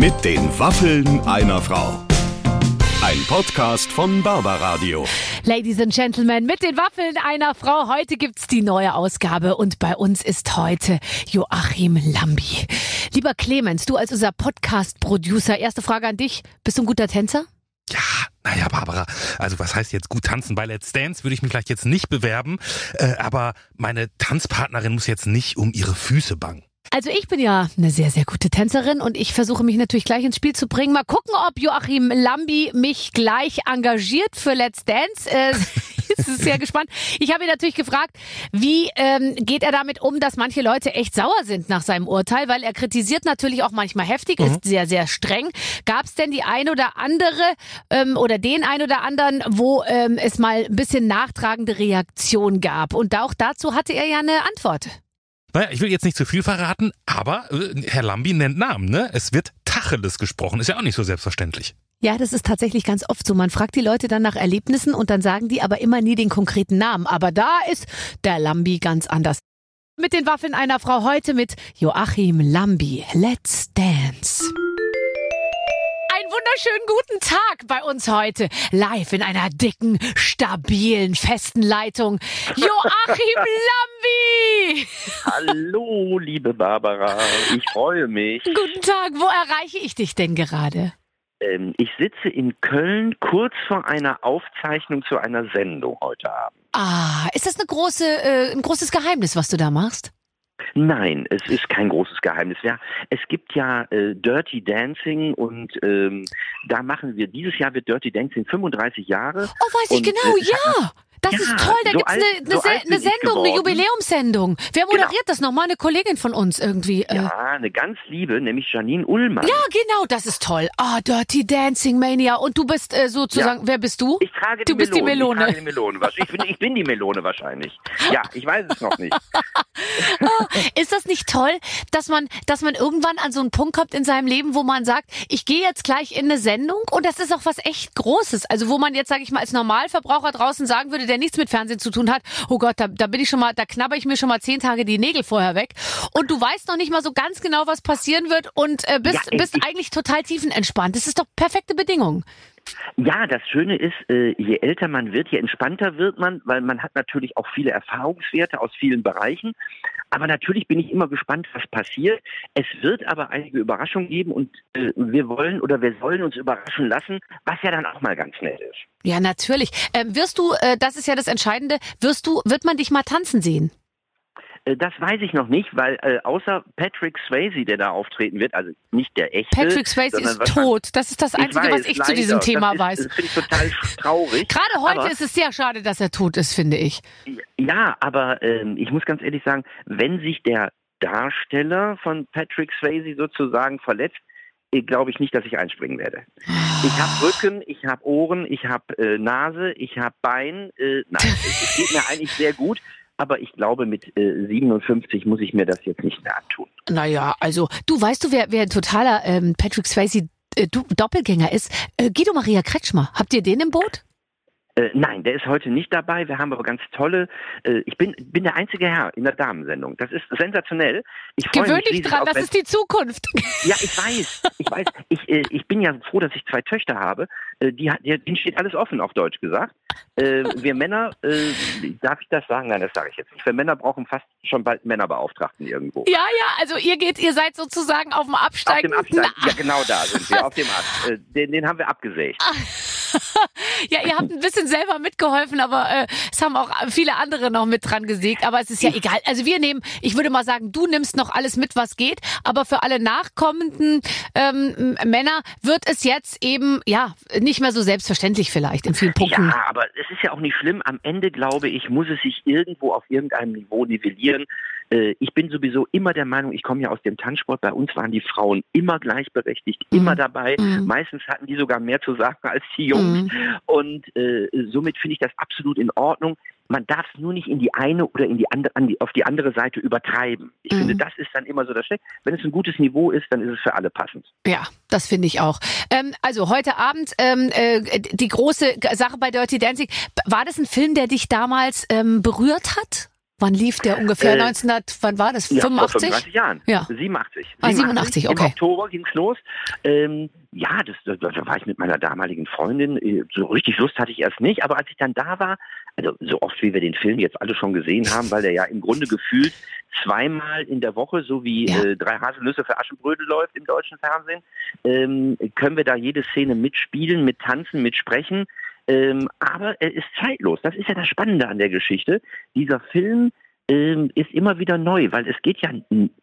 Mit den Waffeln einer Frau. Ein Podcast von Barbaradio. Ladies and Gentlemen, mit den Waffeln einer Frau. Heute gibt's die neue Ausgabe und bei uns ist heute Joachim Lambi. Lieber Clemens, du als unser Podcast-Producer, erste Frage an dich. Bist du ein guter Tänzer? Ja, naja, Barbara, also was heißt jetzt gut tanzen? Bei Let's Dance würde ich mich vielleicht jetzt nicht bewerben, äh, aber meine Tanzpartnerin muss jetzt nicht um ihre Füße bangen. Also ich bin ja eine sehr, sehr gute Tänzerin und ich versuche mich natürlich gleich ins Spiel zu bringen. Mal gucken, ob Joachim Lambi mich gleich engagiert für Let's Dance. Äh, ist sehr gespannt. Ich habe ihn natürlich gefragt, wie ähm, geht er damit um, dass manche Leute echt sauer sind nach seinem Urteil, weil er kritisiert natürlich auch manchmal heftig, ist sehr, sehr streng. Gab es denn die ein oder andere ähm, oder den ein oder anderen, wo ähm, es mal ein bisschen nachtragende Reaktion gab? Und auch dazu hatte er ja eine Antwort. Naja, ich will jetzt nicht zu viel verraten, aber äh, Herr Lambi nennt Namen, ne? Es wird Tacheles gesprochen, ist ja auch nicht so selbstverständlich. Ja, das ist tatsächlich ganz oft so. Man fragt die Leute dann nach Erlebnissen und dann sagen die aber immer nie den konkreten Namen. Aber da ist der Lambi ganz anders. Mit den Waffeln einer Frau heute mit Joachim Lambi. Let's dance. Wunderschönen guten Tag bei uns heute. Live in einer dicken, stabilen, festen Leitung. Joachim Lambi! Hallo, liebe Barbara. Ich freue mich. Guten Tag. Wo erreiche ich dich denn gerade? Ähm, ich sitze in Köln kurz vor einer Aufzeichnung zu einer Sendung heute Abend. Ah, ist das eine große, äh, ein großes Geheimnis, was du da machst? Nein, es ist kein großes Geheimnis. Ja, es gibt ja äh, Dirty Dancing und ähm, da machen wir, dieses Jahr wird Dirty Dancing 35 Jahre. Oh, weiß ich genau, äh, ja. Das Ja, ist toll, da so gibt's alt- eine, eine, so eine Sendung, eine. Jubiläumssendung. Wer Genau. moderiert das nochmal? Eine Kollegin von uns irgendwie. äh. Ja, eine ganz liebe, nämlich Janine Ullmann. Ja, genau, das ist toll. Ah, Dirty Dancing Mania. Und du bist äh, sozusagen, wer bist du? Ich trage Du die bist die Melone. Melone. Ich, trage die Melone. Ich, bin, ich bin die Melone wahrscheinlich. Ja, ich weiß es noch nicht. Ist das nicht toll, dass man, dass man irgendwann an so einen Punkt kommt in seinem Leben, wo man sagt, ich gehe jetzt gleich in eine Sendung und das ist auch was echt Großes. Also wo man jetzt, sage ich mal, als Normalverbraucher draußen sagen würde, der nichts mit Fernsehen zu tun hat, oh Gott, da, da bin ich schon mal, da knabber ich mir schon mal zehn Tage die Nägel vorher weg. Und du weißt noch nicht mal so ganz genau, was passieren wird und äh, bist, Ja, bist ich- eigentlich total tiefenentspannt. Das ist doch perfekte Bedingung. Ja, das Schöne ist, äh, je älter man wird, je entspannter wird man, weil man hat natürlich auch viele Erfahrungswerte aus vielen Bereichen. Aber natürlich bin ich immer gespannt, was passiert. Es wird aber einige Überraschungen geben und äh, wir wollen oder wir sollen uns überraschen lassen, was ja dann auch mal ganz nett ist. Ja, natürlich. Ähm, wirst du, äh, das ist ja das Entscheidende, wirst du, wird man dich mal tanzen sehen? Äh, Das weiß ich noch nicht, weil äh, außer Patrick Swayze, der da auftreten wird, also nicht der echte. Patrick Swayze ist tot. Das ist das Einzige, weiß, was ich zu leider. diesem Thema das weiß. Ist, das finde ich total traurig. Gerade heute aber, ist es sehr schade, dass er tot ist, finde ich. Ja, aber ähm, ich muss ganz ehrlich sagen, wenn sich der Darsteller von Patrick Swayze sozusagen verletzt, äh, glaube ich nicht, dass ich einspringen werde. Ich habe Rücken, ich habe Ohren, ich habe äh, Nase, ich habe Bein. Äh, nein, es geht mir eigentlich sehr gut. Aber ich glaube, mit äh, 57 muss ich mir das jetzt nicht mehr antun. Naja, also du weißt du, wer, wer ein totaler ähm, Patrick Swayze äh, Doppelgänger ist? Äh, Guido Maria Kretschmer. Habt ihr den im Boot? Äh, nein, der ist heute nicht dabei. Wir haben aber ganz tolle. Äh, ich bin, bin der einzige Herr in der Damensendung. Das ist sensationell. Ich Gewöhn dich dran, auf das ist die Zukunft. Ja, ich weiß, ich weiß. Ich, äh, ich bin ja froh, dass ich zwei Töchter habe. Äh, die, die, denen steht alles offen, auf Deutsch gesagt. Äh, wir Männer, äh, darf ich das sagen? Nein, das sage ich jetzt nicht. Wir Männer brauchen fast schon bald Männerbeauftragten irgendwo. Ja, ja, also ihr geht, ihr seid sozusagen auf dem Auf Absteigen. dem Abstand, ja genau da sind wir, auf dem Ast. Den, den haben wir abgesägt. Ja, ihr habt ein bisschen selber mitgeholfen, aber äh, es haben auch viele andere noch mit dran gesägt. Aber es ist ja egal. Also wir nehmen, ich würde mal sagen, du nimmst noch alles mit, was geht. Aber für alle nachkommenden ähm, Männer wird es jetzt eben ja nicht mehr so selbstverständlich vielleicht in vielen Punkten. Ja, aber es ist ja auch nicht schlimm. Am Ende, glaube ich, muss es sich irgendwo auf irgendeinem Niveau nivellieren. Äh, Ich bin sowieso immer der Meinung, ich komme ja aus dem Tanzsport, bei uns waren die Frauen immer gleichberechtigt, immer dabei. Mhm. Meistens hatten die sogar mehr zu sagen als die Jungs. Und äh, somit finde ich das absolut in Ordnung. Man darf es nur nicht in die eine oder in die andere, an die, auf die andere Seite übertreiben. Ich Mhm. finde, das ist dann immer so das Schlechte. Wenn es ein gutes Niveau ist, dann ist es für alle passend. Ja, das finde ich auch. Ähm, also heute Abend ähm, äh, die große Sache bei Dirty Dancing. War das ein Film, der dich damals ähm, berührt hat? Wann lief der ungefähr? Äh, 1900, wann war das? Ja, 85? vor 35 Jahren. Ja. 87. Ah, 87, okay. Im Oktober ging's los. Ähm, ja, das, da, da war ich mit meiner damaligen Freundin. Äh, So richtig Lust hatte ich erst nicht, aber als ich dann da war, also so oft wie wir den Film jetzt alle schon gesehen haben, weil der ja im Grunde gefühlt zweimal in der Woche, so wie Ja. äh, drei Haselnüsse für Aschenbrödel läuft im deutschen Fernsehen, ähm, können wir da jede Szene mitspielen, mit tanzen, mit sprechen. Ähm, aber er ist zeitlos. Das ist ja das Spannende an der Geschichte. Dieser Film ähm, ist immer wieder neu, weil es geht ja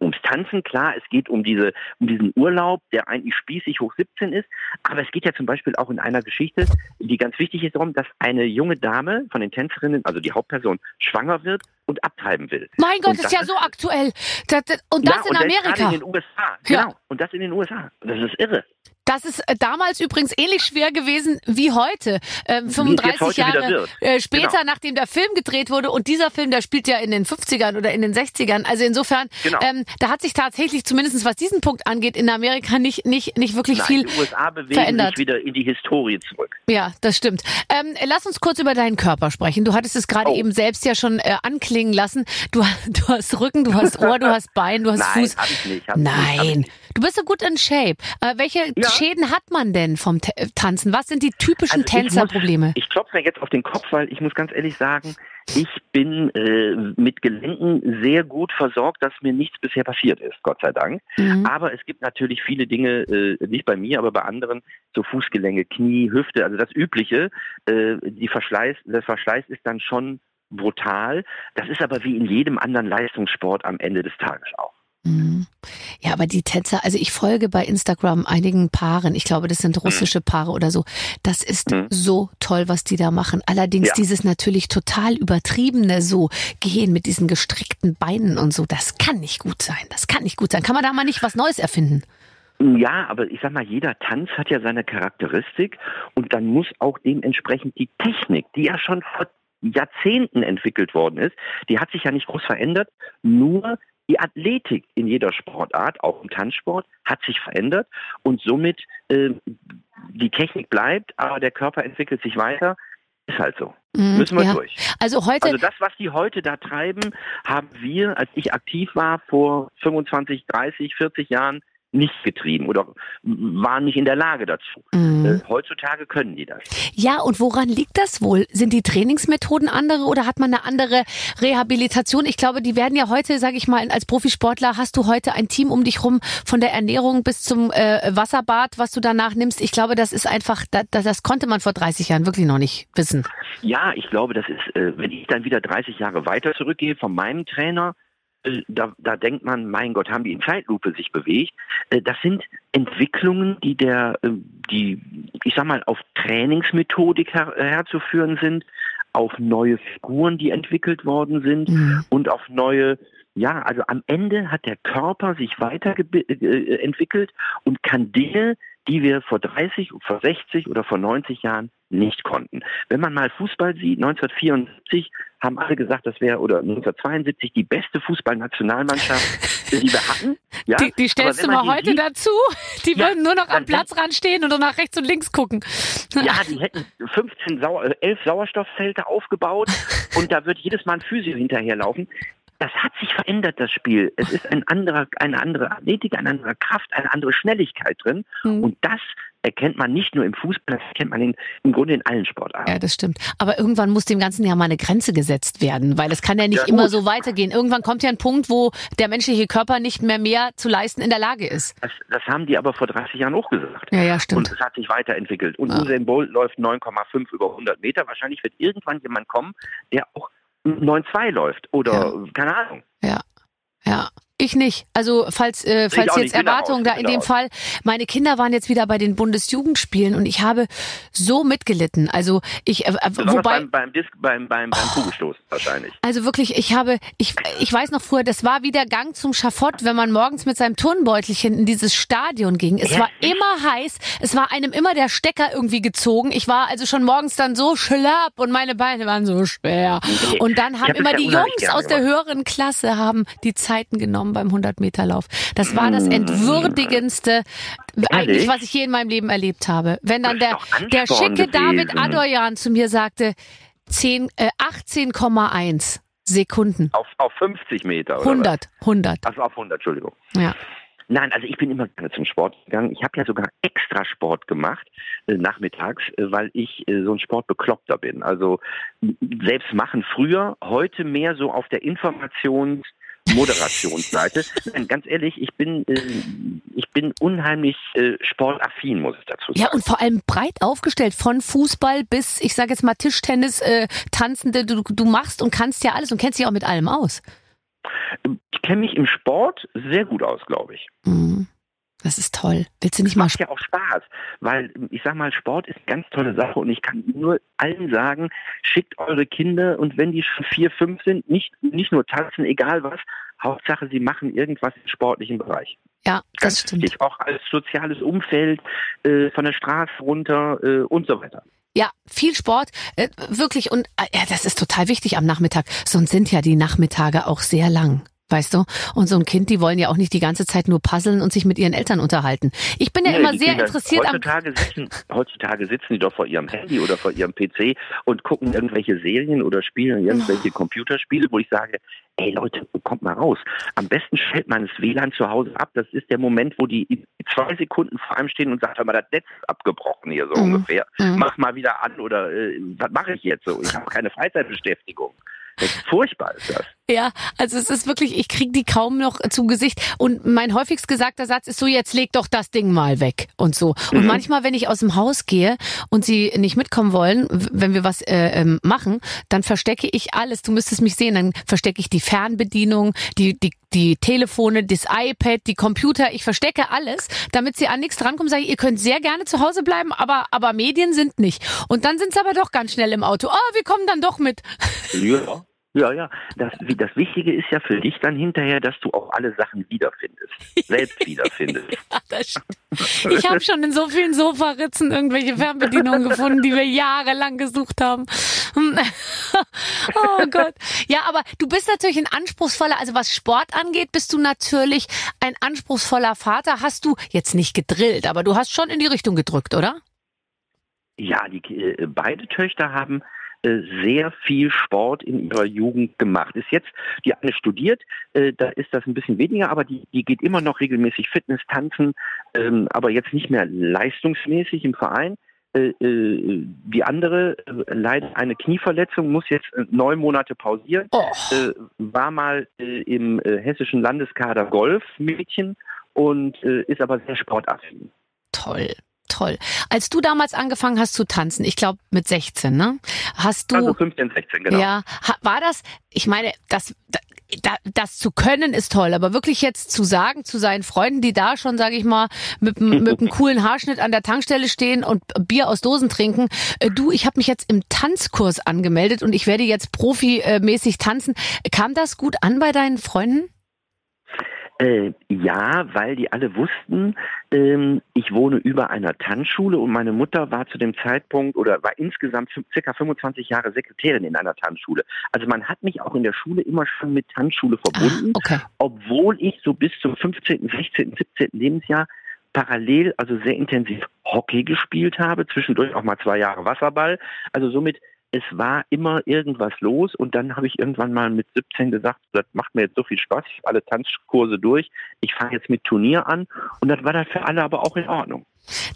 ums Tanzen, klar, es geht um diese, um diesen Urlaub, der eigentlich spießig hoch 17 ist, aber es geht ja zum Beispiel auch in einer Geschichte, die ganz wichtig ist, darum, dass eine junge Dame von den Tänzerinnen, also die Hauptperson, schwanger wird und abtreiben will. Mein Gott, das ist ja so aktuell. Das, das, und das ja, in und das Amerika. gerade in den USA. Ja. Genau. Und das in den USA. Das ist irre. Das ist äh, damals übrigens ähnlich schwer gewesen wie heute. Ähm, Wie es 35 jetzt heute Jahre äh, später, Genau. nachdem der Film gedreht wurde. Und dieser Film, der spielt ja in den 50ern oder in den 60ern. Also insofern, Genau. ähm, da hat sich tatsächlich, zumindest was diesen Punkt angeht, in Amerika nicht, nicht, nicht wirklich Nein, viel die USA bewegen verändert. sich wieder in die Historie zurück. Ja, das stimmt. Ähm, lass uns kurz über deinen Körper sprechen. Du hattest es gerade Oh. eben selbst ja schon äh, anklingen lassen. Du, du hast Rücken, du hast Ohr, du hast Bein, du hast Nein, Fuß. hab ich nicht. Hab ich nicht, hab ich Nein, nicht. du bist so gut in Shape. Äh, welche Ja. Schäden hat man denn vom T Tanzen? Was sind die typischen Also ich Tänzerprobleme? Ich klopfe mir jetzt auf den Kopf, weil ich muss ganz ehrlich sagen, ich bin äh, mit Gelenken sehr gut versorgt, dass mir nichts bisher passiert ist, Gott sei Dank. Mhm. Aber es gibt natürlich viele Dinge, äh, nicht bei mir, aber bei anderen, so Fußgelenke, Knie, Hüfte, also das Übliche. Äh, die Verschleiß, der Verschleiß ist dann schon brutal. Das ist aber wie in jedem anderen Leistungssport am Ende des Tages auch. Mhm. Ja, aber die Tänzer, also ich folge bei Instagram einigen Paaren, ich glaube, das sind russische Paare oder so. Das ist Mhm. so toll, was die da machen. Allerdings Ja. dieses natürlich total übertriebene so gehen mit diesen gestreckten Beinen und so, das kann nicht gut sein. Das kann nicht gut sein. Kann man da mal nicht was Neues erfinden? Ja, aber ich sag mal, jeder Tanz hat ja seine Charakteristik und dann muss auch dementsprechend die Technik, die ja schon vor Jahrzehnten entwickelt worden ist, die hat sich ja nicht groß verändert, nur die Athletik in jeder Sportart, auch im Tanzsport, hat sich verändert und somit äh, die Technik bleibt, aber der Körper entwickelt sich weiter. Ist halt so. Mhm, Müssen wir ja. durch. Also heute, Also das, was die heute da treiben, haben wir, als ich aktiv war, vor 25, 30, 40 Jahren nicht getrieben oder waren nicht in der Lage dazu. Mhm. Äh, heutzutage können die das. ja, und woran liegt das wohl? Sind die Trainingsmethoden andere oder hat man eine andere Rehabilitation? Ich glaube, die werden ja heute, sage ich mal, als Profisportler hast du heute ein Team um dich rum von der Ernährung bis zum äh, Wasserbad, was du danach nimmst. Ich glaube, das ist einfach, das, das konnte man vor 30 Jahren wirklich noch nicht wissen. Ja, ich glaube, das ist, äh, wenn ich dann wieder 30 Jahre weiter zurückgehe von meinem Trainer, da, da denkt man, mein Gott, haben die in Zeitlupe sich bewegt. Äh, das sind Entwicklungen, die der, äh, die, ich sag mal, auf Trainingsmethodik her, herzuführen sind, auf neue Figuren, die entwickelt worden sind Mhm. und auf neue, ja, also am Ende hat der Körper sich weiterentwickelt und kann Dinge, die wir vor 30, vor 60 oder vor 90 Jahren nicht konnten. Wenn man mal Fußball sieht, 1974 haben alle gesagt, das wäre, oder 1972 die beste Fußballnationalmannschaft, die wir hatten. Ja? Die, die stellst du mal heute sieht, dazu. Die Ja, würden nur noch am dann- Platzrand stehen und nur nach rechts und links gucken. Ja, die hätten 15 Sau äh, 11 Sauerstoffzelte aufgebaut und da wird jedes Mal ein Physio hinterherlaufen. Das hat sich verändert, das Spiel. Es ist ein anderer, eine andere Athletik, eine andere Kraft, eine andere Schnelligkeit drin. Mhm. Und das erkennt man nicht nur im Fußball, das erkennt man in, im Grunde in allen Sportarten. Ja, das stimmt. Aber irgendwann muss dem Ganzen ja mal eine Grenze gesetzt werden, weil es kann ja nicht Ja, immer so weitergehen. Irgendwann kommt ja ein Punkt, wo der menschliche Körper nicht mehr mehr zu leisten in der Lage ist. Das, das haben die aber vor 30 Jahren auch gesagt. Ja, ja, Und stimmt. es hat sich weiterentwickelt. Und Ja. Usain Bolt läuft 9,5 über 100 Meter. Wahrscheinlich wird irgendwann jemand kommen, der auch 9,2 läuft. Oder, keine Ahnung. Ja, ja. Ich nicht. Also falls, äh, falls jetzt Erwartungen da in dem raus. Fall, meine Kinder waren jetzt wieder bei den Bundesjugendspielen und ich habe so mitgelitten. Also ich, äh, äh, Besonders wobei, beim, beim, Disc, beim, beim, beim Kugelstoß wahrscheinlich. Also wirklich, ich habe, ich, ich weiß noch früher, das war wie der Gang zum Schafott, wenn man morgens mit seinem Turnbeutelchen in dieses Stadion ging. Es war immer heiß, es war einem immer der Stecker irgendwie gezogen. Ich war also schon morgens dann so schlapp und meine Beine waren so schwer. Und dann haben hab immer die Jungs aus der höheren Klasse haben die Zeiten genommen beim 100-Meter-Lauf. Das war das entwürdigendste, eigentlich, was ich je in meinem Leben erlebt habe. Wenn dann der, der schicke David gewesen. Adoyan zu mir sagte, 10, äh, 18,1. Sekunden. Auf, auf 50 Meter, oder? 100, 100. Also auf 100, Entschuldigung. Ja. Nein, also ich bin immer gerne zum Sport gegangen. Ich habe ja sogar extra Sport gemacht äh, nachmittags, äh, weil ich äh, so ein Sportbekloppter bin. Also selbst machen früher, heute mehr so auf der Informations- Moderationsseite. Nein, ganz ehrlich, ich bin, äh, ich bin unheimlich äh, sportaffin, muss ich dazu sagen. Ja, und vor allem breit aufgestellt, von Fußball bis, ich sage jetzt mal Tischtennis, äh, Tanzende, du, du machst und kannst ja alles und kennst dich auch mit allem aus. Ich kenne mich im Sport sehr gut aus, glaube ich. Mhm. Das ist toll. Willst du nicht mal macht ja auch Spaß, weil ich sag mal, Sport ist eine ganz tolle Sache und ich kann nur allen sagen, schickt eure Kinder und wenn die schon vier, fünf sind, nicht, nicht nur tanzen, egal was, Hauptsache sie machen irgendwas im sportlichen Bereich. Ja, das Ganz stimmt. wichtig, auch als soziales Umfeld, äh, von der Straße runter äh, und so weiter. Ja, viel Sport, äh, wirklich. Und äh, ja, das ist total wichtig am Nachmittag. Sonst sind ja die Nachmittage auch sehr lang. Weißt du? Und so ein Kind, die wollen ja auch nicht die ganze Zeit nur puzzeln und sich mit ihren Eltern unterhalten. Ich bin ja Nee, immer sehr Kinder interessiert am. heutzutage sitzen, heutzutage sitzen die doch vor ihrem Handy oder vor ihrem PC und gucken irgendwelche Serien oder spielen Oh. irgendwelche Computerspiele, wo ich sage, ey Leute, kommt mal raus. Am besten stellt man das WLAN zu Hause ab. Das ist der Moment, wo die zwei Sekunden vor einem stehen und sagt, hör mal, das Netz ist abgebrochen hier so Mhm. ungefähr. Mhm. Mach mal wieder an oder äh, was mache ich jetzt so? Ich habe keine Freizeitbeschäftigung. Das ist furchtbar ist das. Ja, also es ist wirklich, ich krieg die kaum noch zu Gesicht. Und mein häufigst gesagter Satz ist so, jetzt leg doch das Ding mal weg und so. Und Mhm. manchmal, wenn ich aus dem Haus gehe und sie nicht mitkommen wollen, wenn wir was äh, ähm, machen, dann verstecke ich alles. Du müsstest mich sehen, dann verstecke ich die Fernbedienung, die, die, die Telefone, das iPad, die Computer. Ich verstecke alles, damit sie an nichts drankommen. Sage ich, ihr könnt sehr gerne zu Hause bleiben, aber, aber Medien sind nicht. Und dann sind sie aber doch ganz schnell im Auto. Oh, wir kommen dann doch mit. Ja. Ja, ja. Das, das Wichtige ist ja für dich dann hinterher, dass du auch alle Sachen wiederfindest. Selbst wiederfindest. Ja. Ich habe schon in so vielen Sofaritzen irgendwelche Fernbedienungen gefunden, die wir jahrelang gesucht haben. Oh Gott. Ja, aber du bist natürlich ein anspruchsvoller, also was Sport angeht, bist du natürlich ein anspruchsvoller Vater. Hast du jetzt nicht gedrillt, aber du hast schon in die Richtung gedrückt, oder? Ja, die, äh, beide Töchter haben sehr viel Sport in ihrer Jugend gemacht. Ist jetzt, die eine studiert, äh, da ist das ein bisschen weniger, aber die, die geht immer noch regelmäßig Fitness, tanzen, ähm, aber jetzt nicht mehr leistungsmäßig im Verein. Äh, äh, die andere äh, leidet eine Knieverletzung, muss jetzt äh, neun Monate pausieren, Oh, äh, war mal äh, im äh, hessischen Landeskader Golf-Mädchen und äh, ist aber sehr sportaffin. toll. Toll. Als du damals angefangen hast zu tanzen, ich glaube mit 16, ne? Hast du Also 15, 16, genau. Ja, war das, ich meine, das, da, das zu können ist toll, aber wirklich jetzt zu sagen zu seinen Freunden, die da schon, sage ich mal, mit, mit einem coolen Haarschnitt an der Tankstelle stehen und Bier aus Dosen trinken, äh, du, ich habe mich jetzt im Tanzkurs angemeldet und ich werde jetzt profimäßig tanzen. Kam das gut an bei deinen Freunden? Äh, ja, weil die alle wussten, ähm, ich wohne über einer Tanzschule und meine Mutter war zu dem Zeitpunkt oder war insgesamt circa 25 Jahre Sekretärin in einer Tanzschule. Also man hat mich auch in der Schule immer schon mit Tanzschule verbunden, Okay. obwohl ich so bis zum 15., 16., 17. Lebensjahr parallel, also sehr intensiv Hockey gespielt habe, zwischendurch auch mal zwei Jahre Wasserball. Also somit, es war immer irgendwas los und dann habe ich irgendwann mal mit 17 gesagt, das macht mir jetzt so viel Spaß, ich habe alle Tanzkurse durch, ich fange jetzt mit Turnier an und das war dann für alle aber auch in Ordnung.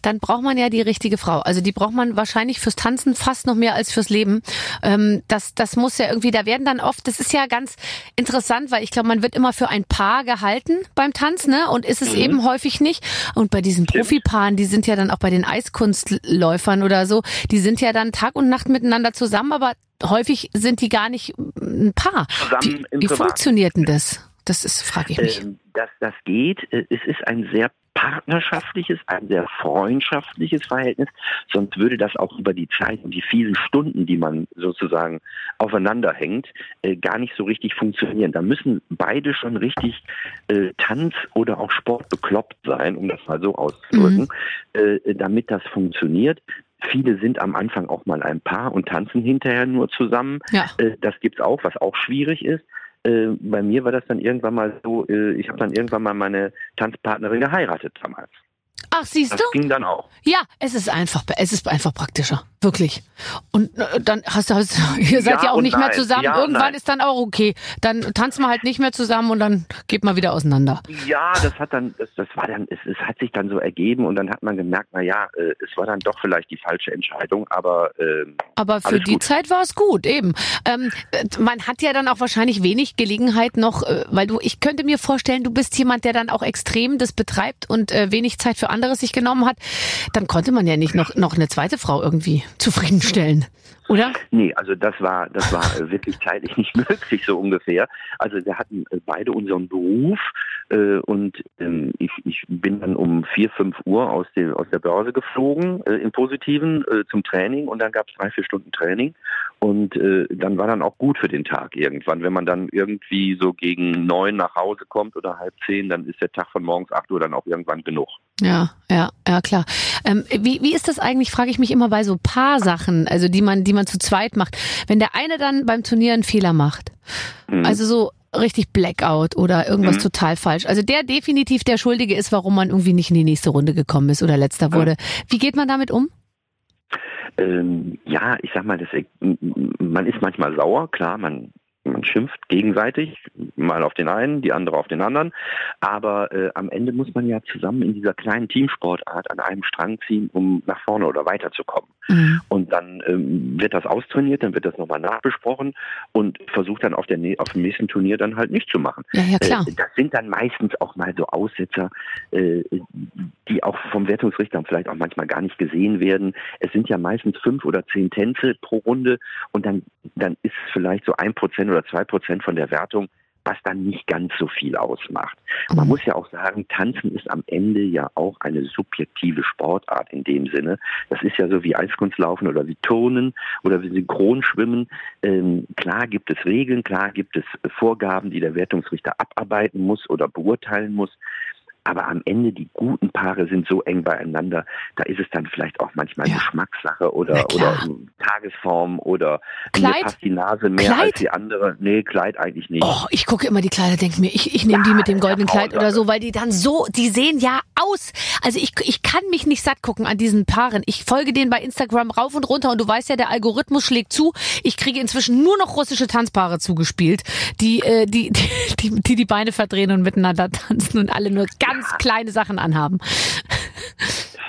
Dann braucht man ja die richtige Frau. Also die braucht man wahrscheinlich fürs Tanzen fast noch mehr als fürs Leben. Ähm, das, das muss ja irgendwie, da werden dann oft, das ist ja ganz interessant, weil ich glaube, man wird immer für ein Paar gehalten beim Tanzen, ne? Und ist es Mhm. eben häufig nicht. Und bei diesen. Profipaaren, die sind ja dann auch bei den Eiskunstläufern oder so, die sind ja dann Tag und Nacht miteinander zusammen, aber häufig sind die gar nicht ein Paar. Zusammen Wie, wie funktioniert denn das? Das ist, frage ich mich. Ähm, das, das geht. Äh, Es ist ein sehr partnerschaftliches, ein sehr freundschaftliches Verhältnis. Sonst würde das auch über die Zeit und die vielen Stunden, die man sozusagen aufeinander hängt, äh, gar nicht so richtig funktionieren. Da müssen beide schon richtig äh, Tanz oder auch Sport bekloppt sein, um das mal so auszudrücken, äh, damit das funktioniert. Viele sind am Anfang auch mal ein Paar und tanzen hinterher nur zusammen. Ja. Äh, das gibt's auch, was auch schwierig ist. Äh, bei mir war das dann irgendwann mal so, äh, ich habe dann irgendwann mal meine Tanzpartnerin geheiratet damals. Ach, siehst Das du? ging dann auch. Ja, es ist einfach, es ist einfach praktischer. Wirklich. Und äh, dann hast du, hast, ihr seid Ja ja auch nicht mehr nein. zusammen. Ja Irgendwann nein. ist dann auch okay. Dann tanzen wir halt nicht mehr zusammen und dann geht man wieder auseinander. Ja, das hat dann, das, das war dann, es, es hat sich dann so ergeben und dann hat man gemerkt, na ja, äh, es war dann doch vielleicht die falsche Entscheidung, aber ähm, Aber für die gut. Zeit war es gut, eben. Ähm, äh, man hat ja dann auch wahrscheinlich wenig Gelegenheit noch, äh, weil du, ich könnte mir vorstellen, du bist jemand, der dann auch extrem das betreibt und äh, wenig Zeit für anderes sich genommen hat. Dann konnte man ja nicht noch, noch eine zweite Frau irgendwie zufriedenstellen, oder? Nee, also das war, das war wirklich zeitlich nicht möglich, so ungefähr. Also wir hatten beide unseren Beruf äh, und ähm, ich, ich bin dann um vier, fünf Uhr aus, der aus der Börse geflogen, äh, im Positiven, äh, zum Training und dann gab es drei, vier Stunden Training und äh, dann war dann auch gut für den Tag irgendwann. Wenn man dann irgendwie so gegen neun nach Hause kommt oder halb zehn, dann ist der Tag von morgens acht Uhr dann auch irgendwann genug. Ja, ja, ja, klar. Ähm, wie, wie ist das eigentlich, frage ich mich immer bei so Paarsachen, also die man, die man zu zweit macht. Wenn der eine dann beim Turnier einen Fehler macht, Mhm. also so richtig Blackout oder irgendwas Mhm. total falsch. Also der definitiv der Schuldige ist, warum man irgendwie nicht in die nächste Runde gekommen ist oder letzter wurde. Wie geht man damit um? Ähm, ja, ich sag mal, das, man ist manchmal sauer, klar, man, man schimpft gegenseitig, mal auf den einen, die andere auf den anderen, aber äh, am Ende muss man ja zusammen in dieser kleinen Teamsportart an einem Strang ziehen, um nach vorne oder weiterzukommen. Mhm. Und dann ähm, wird das austrainiert, dann wird das nochmal nachbesprochen und versucht dann auf, der, auf dem nächsten Turnier dann halt nicht zu machen. Ja, ja, klar. Äh, das sind dann meistens auch mal so Aussetzer, äh, die auch vom Wertungsrichter vielleicht auch manchmal gar nicht gesehen werden. Es sind ja meistens fünf oder zehn Tänze pro Runde und dann, dann ist es vielleicht so ein Prozent oder zwei Prozent von der Wertung, was dann nicht ganz so viel ausmacht. Man Mhm. muss ja auch sagen, Tanzen ist am Ende ja auch eine subjektive Sportart in dem Sinne. Das ist ja so wie Eiskunstlaufen oder wie Turnen oder wie Synchronschwimmen. Ähm, klar gibt es Regeln, klar gibt es Vorgaben, die der Wertungsrichter abarbeiten muss oder beurteilen muss. Aber am Ende, die guten Paare sind so eng beieinander, da ist es dann vielleicht auch manchmal Ja. Geschmackssache oder, oder Tagesform oder Kleid? mir passt die Nase mehr Kleid? als die andere. Nee, Kleid eigentlich nicht. Oh, ich gucke immer die Kleider, denke mir, ich, ich nehme die mit dem goldenen ja, Kleid oder so, weil die dann so, die sehen ja aus. Also ich, ich kann mich nicht satt gucken an diesen Paaren. Ich folge denen bei Instagram rauf und runter und du weißt ja, der Algorithmus schlägt zu. Ich kriege inzwischen nur noch russische Tanzpaare zugespielt, die äh, die, die, die, die die Beine verdrehen und miteinander tanzen und alle nur ganz kleine Sachen anhaben.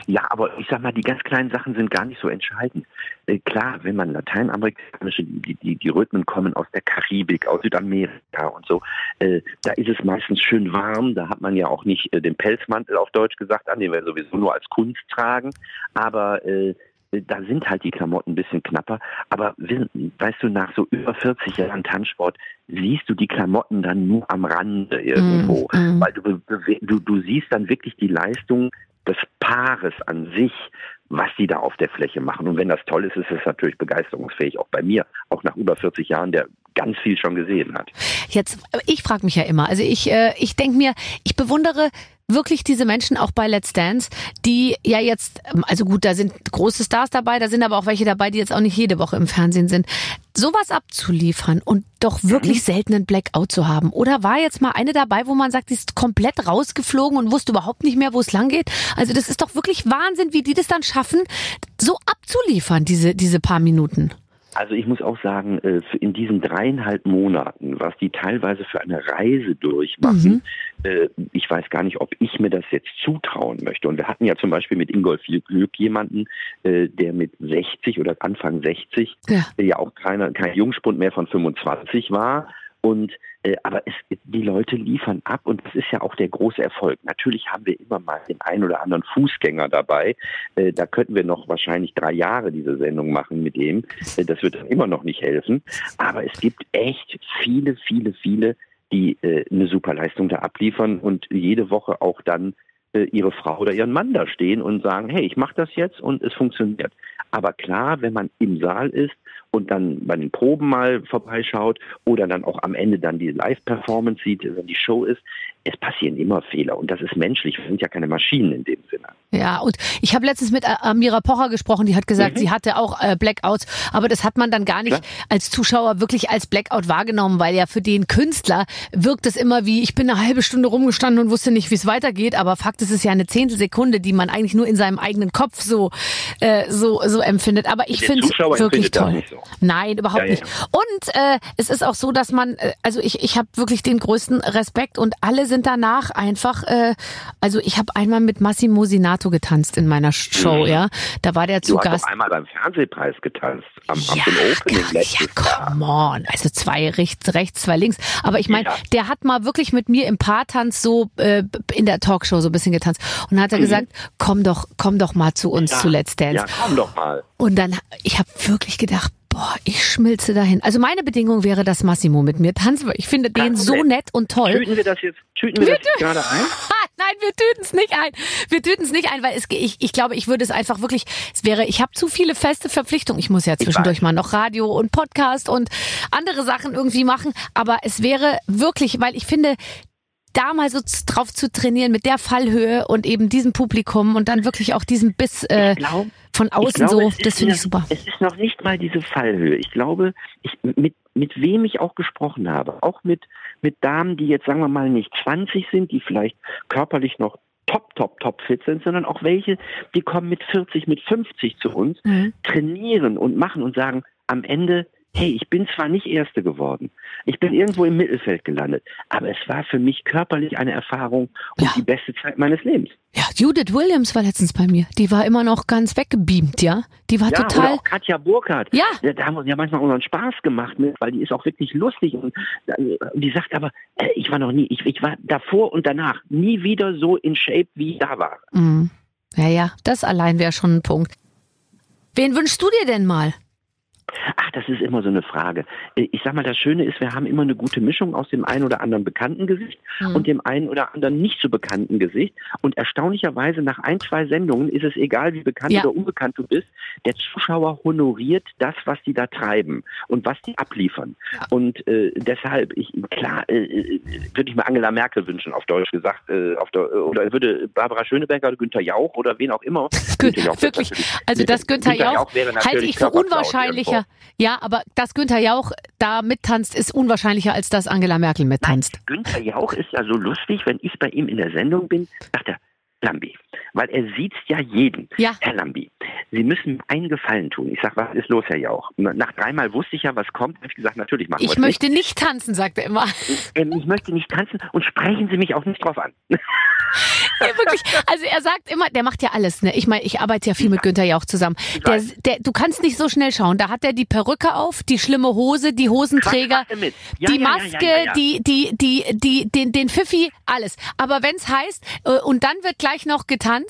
Ja, aber ich sag mal, die ganz kleinen Sachen sind gar nicht so entscheidend. Äh, klar, wenn man lateinamerikanische, die, die, die Rhythmen kommen aus der Karibik, aus Südamerika und so, äh, da ist es meistens schön warm, da hat man ja auch nicht äh, den Pelzmantel auf Deutsch gesagt an, den wir sowieso nur als Kunst tragen, aber äh, da sind halt die Klamotten ein bisschen knapper. Aber we- weißt du, nach so über 40 Jahren Tanzsport siehst du die Klamotten dann nur am Rande irgendwo. Mm, mm. Weil du, du, du siehst dann wirklich die Leistung des Paares an sich, was die da auf der Fläche machen. Und wenn das toll ist, ist es natürlich begeisterungsfähig, auch bei mir, auch nach über 40 Jahren, der ganz viel schon gesehen hat. Jetzt, ich frage mich ja immer, also ich, äh, ich denke mir, ich bewundere wirklich diese Menschen auch bei Let's Dance, die ja jetzt, also gut, da sind große Stars dabei, da sind aber auch welche dabei, die jetzt auch nicht jede Woche im Fernsehen sind. Sowas abzuliefern und doch wirklich selten einen Blackout zu haben. Oder war jetzt mal eine dabei, wo man sagt, die ist komplett rausgeflogen und wusste überhaupt nicht mehr, wo es lang geht? Also das ist doch wirklich Wahnsinn, wie die das dann schaffen, so abzuliefern, diese, diese paar Minuten. Also ich muss auch sagen, äh, in diesen dreieinhalb Monaten, was die teilweise für eine Reise durchmachen, äh, ich weiß gar nicht, ob ich mir das jetzt zutrauen möchte. Und wir hatten ja zum Beispiel mit Ingolf Glück jemanden, äh, der mit 60 oder Anfang 60 Ja. äh, ja auch keine, kein Jungspund mehr von 25 war. Und äh, aber es, die Leute liefern ab und das ist ja auch der große Erfolg. Natürlich haben wir immer mal den einen oder anderen Fußgänger dabei. Äh, da könnten wir noch wahrscheinlich drei Jahre diese Sendung machen mit dem. Äh, das wird dann immer noch nicht helfen. Aber es gibt echt viele, viele, viele, die äh, eine super Leistung da abliefern und jede Woche auch dann äh, ihre Frau oder ihren Mann da stehen und sagen, hey, ich mache das jetzt und es funktioniert. Aber klar, wenn man im Saal ist und dann bei den Proben mal vorbeischaut oder dann auch am Ende dann die Live-Performance sieht, wenn die Show ist, es passieren immer Fehler und das ist menschlich. Wir sind ja keine Maschinen in dem Sinne. Ja, und ich habe letztens mit Amira Pocher gesprochen, die hat gesagt, mhm. sie hatte auch äh, Blackouts, aber das hat man dann gar nicht Klar. als Zuschauer wirklich als Blackout wahrgenommen, weil ja für den Künstler wirkt es immer wie, ich bin eine halbe Stunde rumgestanden und wusste nicht, wie es weitergeht, aber Fakt ist, es ist ja eine Zehntelsekunde, die man eigentlich nur in seinem eigenen Kopf so, äh, so, so empfindet. Aber ich finde es wirklich toll. So. Nein, überhaupt ja, ja. nicht. Und äh, es ist auch so, dass man, äh, also ich, ich habe wirklich den größten Respekt und alle sind danach einfach, äh, also ich habe einmal mit Massimo Sinato getanzt in meiner Show, mhm. ja. Da war der zu du Gast. Hast einmal beim Fernsehpreis getanzt, am, ja, Opening letztes ja, come on. Also zwei rechts, rechts, zwei links. Aber ich meine, ja. der hat mal wirklich mit mir im Paartanz so äh, in der Talkshow so ein bisschen getanzt. Und dann hat er mhm. gesagt, komm doch, komm doch mal zu uns ja. zu Let's Dance. Ja, komm doch mal. Und dann, ich habe wirklich gedacht, Boah, ich schmilze dahin. Also meine Bedingung wäre, dass Massimo mit mir tanzt. Ich finde den so nett und toll. Tüten wir das jetzt, tüten wir, wir das gerade ein? Nein, wir tüten es nicht ein. Wir tüten es nicht ein, weil es, ich, ich glaube, ich würde es einfach wirklich, es wäre, ich habe zu viele feste Verpflichtungen. Ich muss ja zwischendurch mal noch Radio und Podcast und andere Sachen irgendwie machen. Aber es wäre wirklich, weil ich finde, da mal so drauf zu trainieren mit der Fallhöhe und eben diesem Publikum und dann wirklich auch diesen Biss äh, glaub, von außen glaube, so, das finde ich super. Es ist noch nicht mal diese Fallhöhe. Ich glaube, ich, mit, mit wem ich auch gesprochen habe, auch mit, mit Damen, die jetzt sagen wir mal nicht 20 sind, die vielleicht körperlich noch top, top, top fit sind, sondern auch welche, die kommen mit 40, mit 50 zu uns, mhm. trainieren und machen und sagen, am Ende hey, ich bin zwar nicht Erste geworden, ich bin irgendwo im Mittelfeld gelandet, aber es war für mich körperlich eine Erfahrung und ja. die beste Zeit meines Lebens. Ja, Judith Williams war letztens bei mir. Die war immer noch ganz weggebeamt, ja? Die war ja, total. Oder auch Katja Burkhardt. Ja. Da haben wir ja manchmal unseren Spaß gemacht mit, weil die ist auch wirklich lustig und die sagt aber, äh, ich war noch nie, ich, ich war davor und danach nie wieder so in Shape, wie ich da war. Mhm. Ja, ja, das allein wäre schon ein Punkt. Wen wünschst du dir denn mal? Ach, das ist immer so eine Frage. Äh, ich sag mal, das Schöne ist, wir haben immer eine gute Mischung aus dem einen oder anderen bekannten Gesicht mhm. und dem einen oder anderen nicht so bekannten Gesicht. Und erstaunlicherweise nach ein, zwei Sendungen ist es egal, wie bekannt ja. oder unbekannt du bist. Der Zuschauer honoriert das, was die da treiben und was die abliefern. Ja. Und äh, deshalb, ich, klar, äh, äh würde ich mir Angela Merkel wünschen, auf Deutsch gesagt, äh, auf der, oder würde Barbara Schöneberger oder Günther Jauch oder wen auch immer. Jauch Wirklich, also das Günther, Günther Jauch, Jauch halte ich für unwahrscheinlicher. Ja, aber dass Günther Jauch da mittanzt, ist unwahrscheinlicher, als dass Angela Merkel mittanzt. Nein, Günther Jauch ist ja so lustig, wenn ich bei ihm in der Sendung bin, sagt er, Lambi, weil er sieht ja jeden. Ja. Herr Lambi, Sie müssen einen Gefallen tun. Ich sage, was ist los, Herr Jauch? Nach dreimal wusste ich ja, was kommt. Habe ich gesagt, natürlich machen wir Ich möchte nicht. nicht tanzen, sagt er immer. Ähm, ich möchte nicht tanzen und sprechen Sie mich auch nicht drauf an. Ja, wirklich. Also er sagt immer, der macht ja alles. Ne? Ich meine, ich arbeite ja viel mit Günther Jauch zusammen. Der, der, du kannst nicht so schnell schauen. Da hat er die Perücke auf, die schlimme Hose, die Hosenträger, ja, die Maske, ja, ja, die, die, die, die, den, den Pfiffi, alles. Aber wenn es heißt, äh, und dann wird gleich noch getanzt,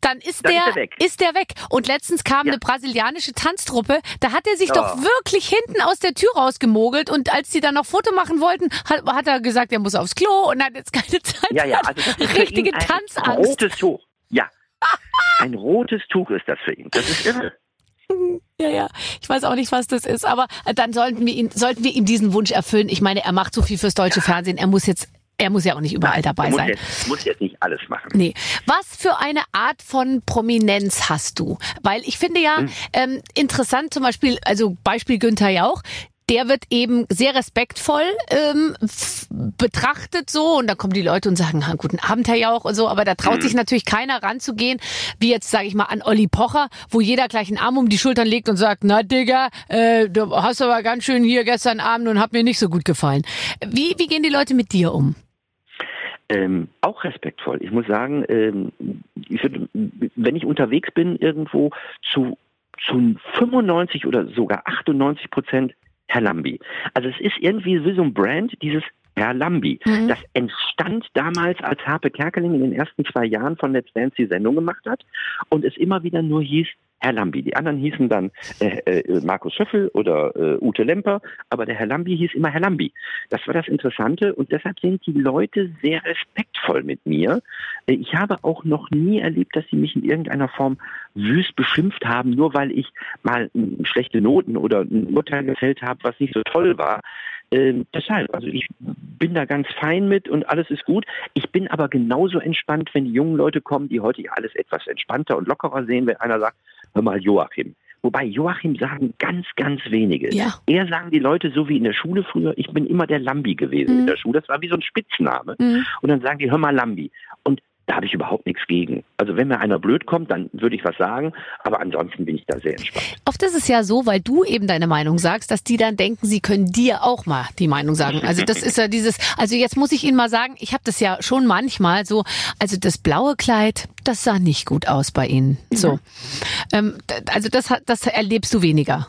dann ist dann der, ist, weg. ist der weg. Und letztens kam eine brasilianische Tanztruppe, da hat er sich oh. doch wirklich hinten aus der Tür rausgemogelt und als die dann noch Foto machen wollten, hat, hat er gesagt, er muss aufs Klo und hat jetzt keine Zeit. Ja, ja, also richtige Tanzangst. Ein rotes Tuch, ja. Ein rotes Tuch ist das für ihn. Das ist irre. Ja, ja. Ich weiß auch nicht, was das ist, aber dann sollten wir ihn, sollten wir ihm diesen Wunsch erfüllen. Ich meine, er macht so viel fürs deutsche Fernsehen. Er muss jetzt er muss ja auch nicht überall dabei muss sein. Jetzt, muss jetzt nicht alles machen. Nee. Was für eine Art von Prominenz hast du? Weil ich finde ja hm. ähm, interessant zum Beispiel, also Beispiel Günther Jauch, der wird eben sehr respektvoll ähm, betrachtet so und da kommen die Leute und sagen, guten Abend Herr Jauch und so, aber da traut mhm. sich natürlich keiner ranzugehen, wie jetzt sage ich mal an Olli Pocher, wo jeder gleich einen Arm um die Schultern legt und sagt, na Digga, äh, du hast aber ganz schön hier gestern Abend und hat mir nicht so gut gefallen. Wie, wie gehen die Leute mit dir um? Ähm, auch respektvoll. Ich muss sagen, ähm, ich würd, wenn ich unterwegs bin irgendwo zu zu 95 oder sogar 98 Prozent Herr Lambi. Also es ist irgendwie wie so ein Brand, dieses Herr Lambi. Mhm. Das entstand damals, als Harpe Kerkeling in den ersten zwei Jahren von Let's Dance die Sendung gemacht hat und es immer wieder nur hieß, Herr Lambi. Die anderen hießen dann äh, äh, Markus Schöffel oder äh, Ute Lemper, aber der Herr Lambi hieß immer Herr Lambi. Das war das Interessante und deshalb sind die Leute sehr respektvoll mit mir. Äh, ich habe auch noch nie erlebt, dass sie mich in irgendeiner Form wüst beschimpft haben, nur weil ich mal schlechte Noten oder ein Urteil gefällt habe, was nicht so toll war Ähm, deshalb, also ich bin da ganz fein mit und alles ist gut. Ich bin aber genauso entspannt, wenn die jungen Leute kommen, die heute alles etwas entspannter und lockerer sehen, wenn einer sagt, hör mal Joachim. Wobei Joachim sagen ganz, ganz wenige. Ja. Eher sagen die Leute so wie in der Schule früher, ich bin immer der Lambi gewesen Mhm. in der Schule. Das war wie so ein Spitzname. Mhm. Und dann sagen die, hör mal Lambi. Und da habe ich überhaupt nichts gegen. Also wenn mir einer blöd kommt, dann würde ich was sagen, aber ansonsten bin ich da sehr entspannt. Oft ist es ja so, weil du eben deine Meinung sagst, dass die dann denken, sie können dir auch mal die Meinung sagen. Also das ist ja dieses, also jetzt muss ich Ihnen mal sagen, ich habe das ja schon manchmal so, also das blaue Kleid, das sah nicht gut aus bei Ihnen. So. Ähm, d- also das, hat- das erlebst du weniger.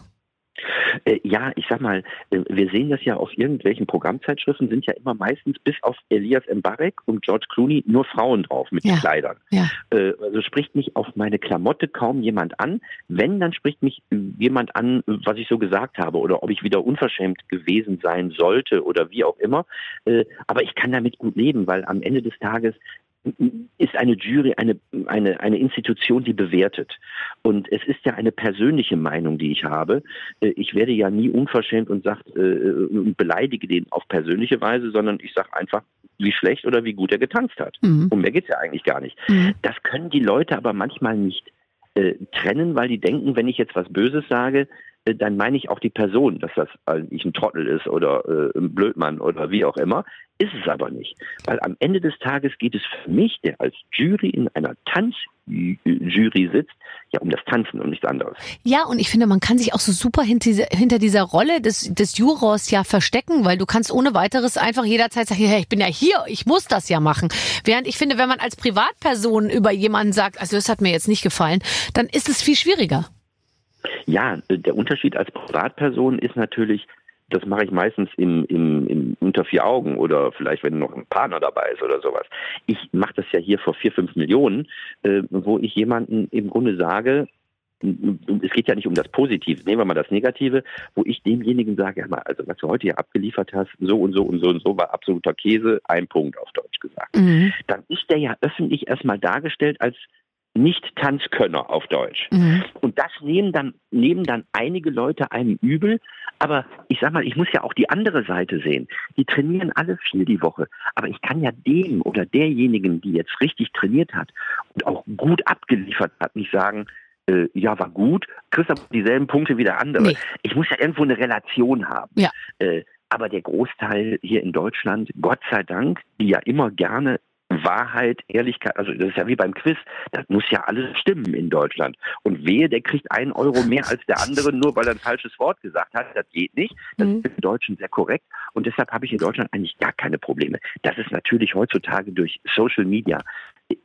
Äh, ja, ich sag mal, äh, wir sehen das ja auf irgendwelchen Programmzeitschriften, sind ja immer meistens bis auf Elias Mbarek und George Clooney nur Frauen drauf mit Ja. den Kleidern. Ja. Äh, also spricht mich auf meine Klamotte kaum jemand an. Wenn, dann spricht mich jemand an, was ich so gesagt habe oder ob ich wieder unverschämt gewesen sein sollte oder wie auch immer. Äh, aber ich kann damit gut leben, weil am Ende des Tages ist eine Jury eine, eine, eine Institution, die bewertet. Und es ist ja eine persönliche Meinung, die ich habe. Äh, Ich werde ja nie unverschämt und sagt, äh, und beleidige den auf persönliche Weise, sondern ich sage einfach, wie schlecht oder wie gut er getanzt hat. Mhm. Um mehr geht's ja eigentlich gar nicht. Mhm. Das können die Leute aber manchmal nicht äh, trennen, weil die denken, wenn ich jetzt was Böses sage, äh, dann meine ich auch die Person, dass das eigentlich ein Trottel ist oder äh, ein Blödmann oder wie auch immer. Ist es aber nicht. Weil am Ende des Tages geht es für mich, der als Jury in einer Tanzjury sitzt, ja um das Tanzen und nichts anderes. Ja, und ich finde, man kann sich auch so super hinter dieser, hinter dieser Rolle des, des Jurors ja verstecken, weil du kannst ohne weiteres einfach jederzeit sagen, hey, ich bin ja hier, ich muss das ja machen. Während ich finde, wenn man als Privatperson über jemanden sagt, also das hat mir jetzt nicht gefallen, dann ist es viel schwieriger. Ja, äh, der Unterschied als Privatperson ist natürlich, das mache ich meistens im, im, im unter vier Augen oder vielleicht, wenn noch ein Partner dabei ist oder sowas. Ich mache das ja hier vor vier, fünf Millionen, äh, wo ich jemanden im Grunde sage, es geht ja nicht um das Positive, nehmen wir mal das Negative, wo ich demjenigen sage, ja mal, also was du heute hier abgeliefert hast, so und so und so und so war absoluter Käse, ein Punkt auf Deutsch gesagt. Mhm. Dann ist der ja öffentlich erstmal dargestellt als nicht-Tanzkönner auf Deutsch. Mhm. Und das nehmen dann, nehmen dann einige Leute einem übel. Aber ich sag mal, ich muss ja auch die andere Seite sehen. Die trainieren alle viel die Woche. Aber ich kann ja dem oder derjenigen, die jetzt richtig trainiert hat und auch gut abgeliefert hat, nicht sagen, äh, ja, war gut, kriegst aber dieselben Punkte wie der andere. Nee. Ich muss ja irgendwo eine Relation haben. Ja. Äh, aber der Großteil hier in Deutschland, Gott sei Dank, die ja immer gerne Wahrheit, Ehrlichkeit, also das ist ja wie beim Quiz, das muss ja alles stimmen in Deutschland. Und wehe, der kriegt einen Euro mehr als der andere, nur weil er ein falsches Wort gesagt hat. Das geht nicht. Das Mhm. ist im Deutschen sehr korrekt. Und deshalb habe ich in Deutschland eigentlich gar keine Probleme. Dass es natürlich heutzutage durch Social Media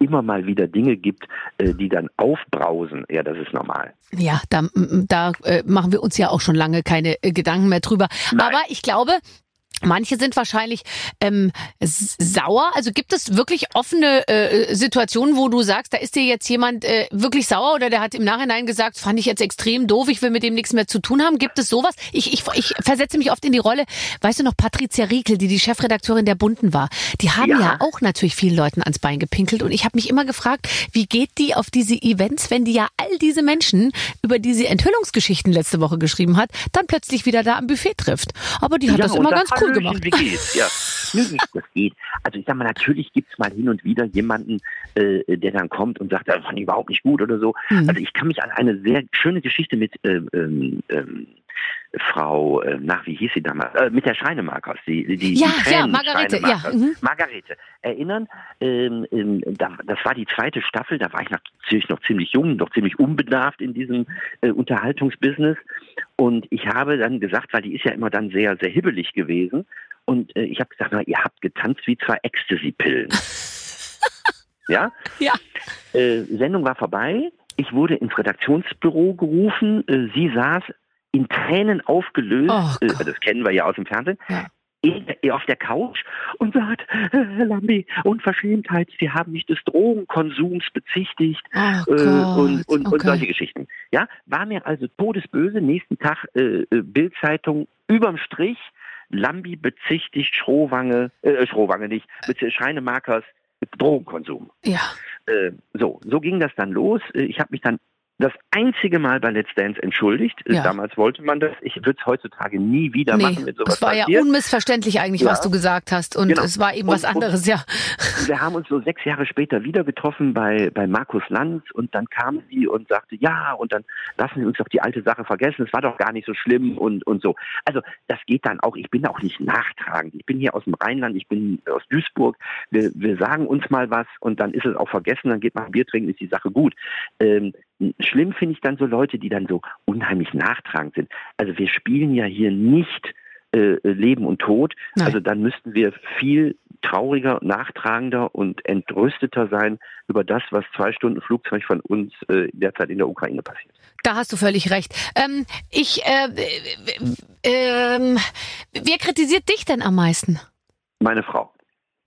immer mal wieder Dinge gibt, äh, die dann aufbrausen, ja, das ist normal. Ja, da, da äh, machen wir uns ja auch schon lange keine äh, Gedanken mehr drüber. Nein. Aber ich glaube, Manche sind wahrscheinlich ähm, sauer. Also gibt es wirklich offene äh, Situationen, wo du sagst, da ist dir jetzt jemand äh, wirklich sauer oder der hat im Nachhinein gesagt, fand ich jetzt extrem doof, ich will mit dem nichts mehr zu tun haben. Gibt es sowas? Ich, ich, ich versetze mich oft in die Rolle, weißt du noch, Patricia Riekel, die die Chefredakteurin der Bunden war, die haben ja, Ja. auch natürlich vielen Leuten ans Bein gepinkelt und ich habe mich immer gefragt, wie geht die auf diese Events, wenn die ja all diese Menschen, über die sie Enthüllungsgeschichten letzte Woche geschrieben hat, dann plötzlich wieder da am Buffet trifft. Aber die hat das und immer ganz cool gemacht. Wie geht's? Ja, nicht, das geht. Also ich sag mal, natürlich gibt's mal hin und wieder jemanden, äh, der dann kommt und sagt, das fand ich überhaupt nicht gut oder so. Mhm. Also ich kann mich an eine sehr schöne Geschichte mit ähm, ähm, ähm, Frau, äh, nach wie hieß sie damals, äh, mit der Schreinemarkers, die, die, Ja, die ja, Margarete, ja, mhm. Margarete, erinnern, ähm, ähm, da, das war die zweite Staffel, da war ich natürlich noch ziemlich jung, noch ziemlich unbedarft in diesem äh, Unterhaltungsbusiness und ich habe dann gesagt, weil die ist ja immer dann sehr, sehr hibbelig gewesen und äh, ich habe gesagt, na, ihr habt getanzt wie zwei Ecstasy-Pillen. ja? Ja. Äh, Sendung war vorbei. Ich wurde ins Redaktionsbüro gerufen. Äh, sie saß in Tränen aufgelöst. Oh äh, das kennen wir ja aus dem Fernsehen. Ja. In- Auf der Couch und sagt, äh, Lambi, Unverschämtheit, Sie haben mich des Drogenkonsums bezichtigt Oh äh, Gott. und, und, und okay. solche Geschichten. Ja, war mir also todesböse. Nächsten Tag äh, äh, Bildzeitung überm Strich. Lambi bezichtigt Schrohwange, äh, Schrohwange nicht, Schreinemarkers Drogenkonsum. Ja. Äh, so, so ging das dann los. Äh, Ich habe mich dann das einzige Mal bei Let's Dance entschuldigt. Ja. Damals wollte man das. Ich würde es heutzutage nie wieder Nee, machen, wenn sowas es war passiert. ja unmissverständlich eigentlich, Ja. was du gesagt hast. Und Genau. es war eben Und- was anderes, ja. wir haben uns so sechs Jahre später wieder getroffen bei, bei Markus Lanz und dann kam sie und sagte, ja, und dann lassen Sie uns doch die alte Sache vergessen, es war doch gar nicht so schlimm und, und so. Also das geht dann auch, ich bin auch nicht nachtragend. Ich bin hier aus dem Rheinland, ich bin aus Duisburg, wir, wir sagen uns mal was und dann ist es auch vergessen, dann geht man ein Bier trinken, ist die Sache gut. Ähm, schlimm finde ich dann so Leute, die dann so unheimlich nachtragend sind. Also wir spielen ja hier nicht äh, Leben und Tod. Nein. Also dann müssten wir viel trauriger, nachtragender und entrüsteter sein über das, was zwei Stunden Flugzeug von uns äh, derzeit in der Ukraine passiert. Da hast du völlig recht. Ähm, ich, äh, äh, ähm, wer kritisiert dich denn am meisten? Meine Frau.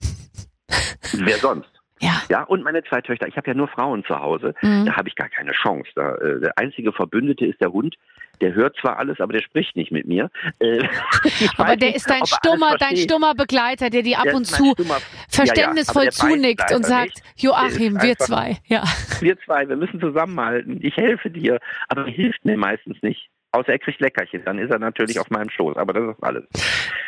Wer sonst? Ja. Ja, und meine zwei Töchter. Ich habe ja nur Frauen zu Hause. Mhm. Da habe ich gar keine Chance. Da, äh, der einzige Verbündete ist der Hund. Der hört zwar alles, aber der spricht nicht mit mir. Äh, Aber der nicht, ist dein er stummer, dein stummer Begleiter, der dir ab Der und zu stummer- verständnisvoll Ja, ja, zunickt und sagt, nicht. Joachim, wir zwei. Ja. Wir zwei, wir müssen zusammenhalten. Ich helfe dir. Aber er hilft mir meistens nicht. Außer er kriegt Leckerchen, dann ist er natürlich auf meinem Schoß. Aber das ist alles.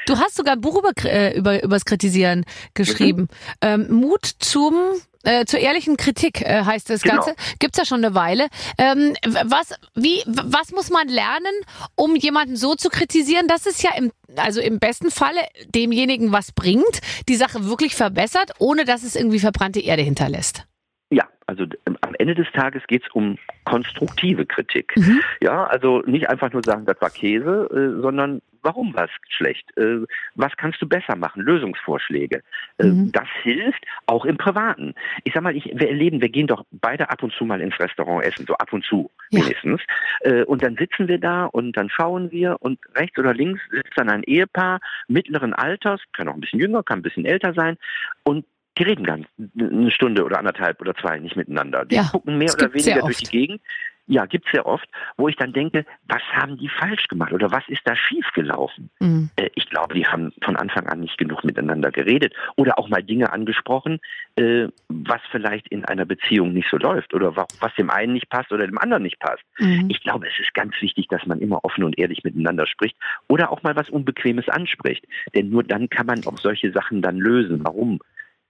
Du hast sogar ein Buch über, äh, über übers Kritisieren geschrieben. Ähm, Mut zum äh, zur ehrlichen Kritik äh, heißt das Genau. Ganze. Gibt's ja schon eine Weile. Ähm, was wie was muss man lernen, um jemanden so zu kritisieren, dass es ja im also im besten Falle demjenigen was bringt, die Sache wirklich verbessert, ohne dass es irgendwie verbrannte Erde hinterlässt. Also d- am Ende des Tages geht es um konstruktive Kritik. Mhm. Ja, also nicht einfach nur sagen, das war Käse, äh, sondern warum war es schlecht? Äh, was kannst du besser machen? Lösungsvorschläge. Äh, Mhm. Das hilft auch im Privaten. Ich sag mal, ich, wir erleben, wir gehen doch beide ab und zu mal ins Restaurant essen, so ab und zu Ja. wenigstens. Äh, und dann sitzen wir da und dann schauen wir und rechts oder links sitzt dann ein Ehepaar mittleren Alters, kann auch ein bisschen jünger, kann ein bisschen älter sein und die reden ganz eine Stunde oder anderthalb oder zwei nicht miteinander. Die Ja, gucken mehr oder weniger durch die. Gegend. Ja, gibt's sehr oft, wo ich dann denke, was haben die falsch gemacht oder was ist da schiefgelaufen? Mhm. Äh, ich glaube, die haben von Anfang an nicht genug miteinander geredet oder auch mal Dinge angesprochen, äh, was vielleicht in einer Beziehung nicht so läuft oder wa- was dem einen nicht passt oder dem anderen nicht passt. Mhm. Ich glaube, es ist ganz wichtig, dass man immer offen und ehrlich miteinander spricht oder auch mal was Unbequemes anspricht. Denn nur dann kann man auch solche Sachen dann lösen. Warum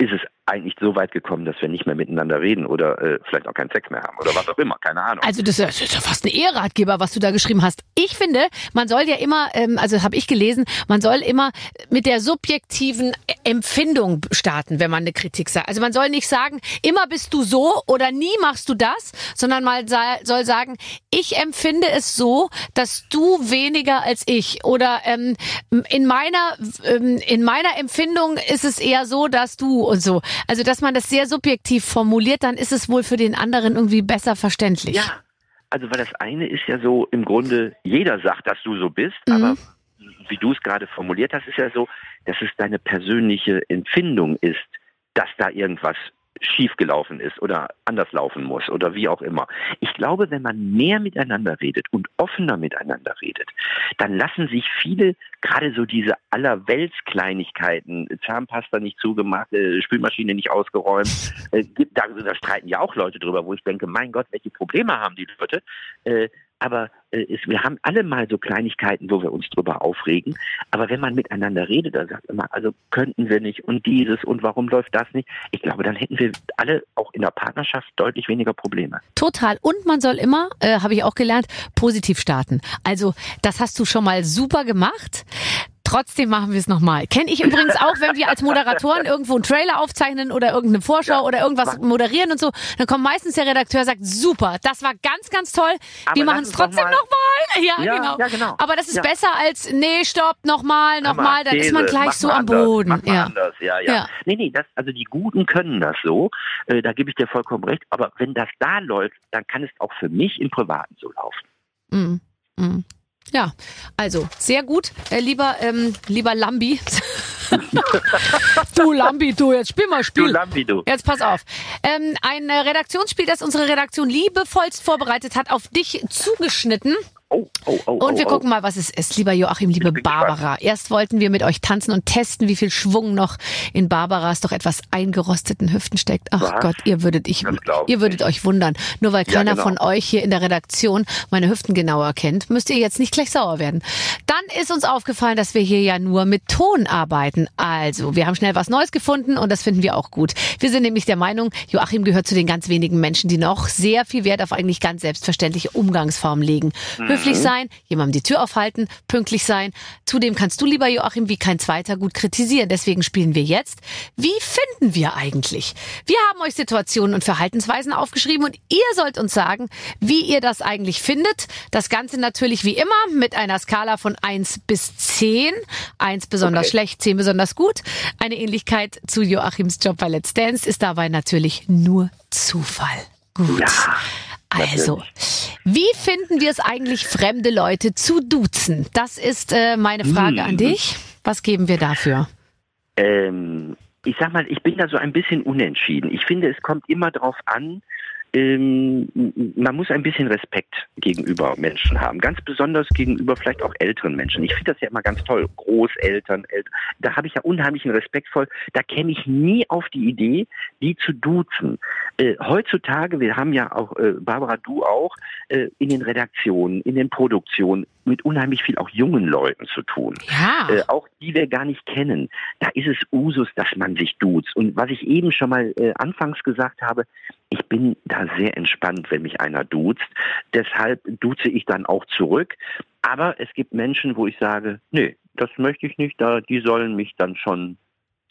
ist es eigentlich so weit gekommen, dass wir nicht mehr miteinander reden oder äh, vielleicht auch keinen Sex mehr haben oder was auch immer, keine Ahnung. Also das ist ja- fast ein Eheratgeber, was du da geschrieben hast. Ich finde, man soll ja immer, ähm, also habe ich gelesen, man soll immer mit der subjektiven Empfindung starten, wenn man eine Kritik sagt. Also man soll nicht sagen, immer bist du so oder nie machst du das, sondern sa- soll sagen, ich empfinde es so, dass du weniger als ich oder ähm, in meiner ähm, in meiner Empfindung ist es eher so, dass du und so. Also dass man das sehr subjektiv formuliert, dann ist es wohl für den anderen irgendwie besser verständlich. Ja, also weil das eine ist ja so, im Grunde, jeder sagt, dass du so bist, Mhm. aber wie du es gerade formuliert hast, ist ja so, dass es deine persönliche Empfindung ist, dass da irgendwas schiefgelaufen ist oder anders laufen muss oder wie auch immer. Ich glaube, wenn man mehr miteinander redet und offener miteinander redet, dann lassen sich viele, gerade so diese allerweltskleinigkeiten, Zahnpasta nicht zugemacht, äh, Spülmaschine nicht ausgeräumt, äh, da, da streiten ja auch Leute drüber, wo ich denke, mein Gott, welche Probleme haben die Leute? Äh, aber äh, es, wir haben alle mal so Kleinigkeiten, wo wir uns drüber aufregen. Aber wenn man miteinander redet, dann sagt immer, also könnten wir nicht und dieses und warum läuft das nicht? Ich glaube, dann hätten wir alle auch in der Partnerschaft deutlich weniger Probleme. Total. Und man soll immer, äh, habe ich auch gelernt, positiv starten. Also das hast du schon mal super gemacht. Trotzdem machen wir es nochmal. Kenne ich übrigens auch, wenn wir als Moderatoren irgendwo einen Trailer aufzeichnen oder irgendeine Vorschau Ja, oder irgendwas moderieren und so, dann kommt meistens der Redakteur und sagt, super, das war ganz, ganz toll. Aber wir machen es trotzdem mal- nochmal. Ja, Ja, genau. ja, genau. Aber das ist Ja. besser als, nee, stopp, nochmal, nochmal, dann ist man gleich so am anders, Boden. Ja. anders, ja, ja. Ja. Nee, nee, das, also die Guten können das so, äh, da gebe ich dir vollkommen recht, aber wenn das da läuft, dann kann es auch für mich im Privaten so laufen. Mm, mm. Ja, also sehr gut, äh, lieber ähm, lieber Lambi. du Lambi, du jetzt spiel mal Du Spiel. Lambi, du. Jetzt pass auf. Ähm, ein äh, Redaktionsspiel, das unsere Redaktion liebevollst vorbereitet hat, auf dich zugeschnitten. Oh, oh, oh, Und wir gucken mal, was es ist, lieber Joachim, liebe Barbara. Erst wollten wir mit euch tanzen und testen, wie viel Schwung noch in Barbaras doch etwas eingerosteten Hüften steckt. Ach Was? Gott, ihr würdet, ich, ihr würdet euch wundern. Nur weil Ja, keiner genau. von euch hier in der Redaktion meine Hüften genauer kennt, müsst ihr jetzt nicht gleich sauer werden. Dann ist uns aufgefallen, dass wir hier ja nur mit Ton arbeiten. Also, wir haben schnell was Neues gefunden und das finden wir auch gut. Wir sind nämlich der Meinung, Joachim gehört zu den ganz wenigen Menschen, die noch sehr viel Wert auf eigentlich ganz selbstverständliche Umgangsformen legen. Höflich sein, jemandem die Tür aufhalten, pünktlich sein. Zudem kannst du, lieber Joachim, wie kein zweiter gut kritisieren. Deswegen spielen wir jetzt. Wie finden wir eigentlich? Wir haben euch Situationen und Verhaltensweisen aufgeschrieben und ihr sollt uns sagen, wie ihr das eigentlich findet. Das Ganze natürlich wie immer mit einer Skala von 1 bis 10. 1 besonders Okay. schlecht, 10 besonders gut. Eine Ähnlichkeit zu Joachims Job bei Let's Dance ist dabei natürlich nur Zufall. Gut. Ja, Also, wie finden wir es eigentlich, fremde Leute zu duzen? Das ist äh, meine Frage Hm. an dich. Was geben wir dafür? Ähm, ich sag mal, ich bin da so ein bisschen unentschieden. Ich finde, es kommt immer darauf an, ähm, man muss ein bisschen Respekt gegenüber Menschen haben. Ganz besonders gegenüber vielleicht auch älteren Menschen. Ich finde das ja immer ganz toll. Großeltern, Eltern. Da habe ich ja unheimlichen Respekt voll. Da käme ich nie auf die Idee, die zu duzen. Äh, heutzutage, wir haben ja auch, äh, Barbara, du auch, äh, in den Redaktionen, in den Produktionen mit unheimlich viel auch jungen Leuten zu tun Ja. äh, auch die wir gar nicht kennen. Da ist es Usus, dass man sich duzt. Und was ich eben schon mal äh, anfangs gesagt habe, ich bin da sehr entspannt, wenn mich einer duzt. Deshalb duze ich dann auch zurück. Aber es gibt Menschen, wo ich sage, nee, das möchte ich nicht, da, die sollen mich dann schon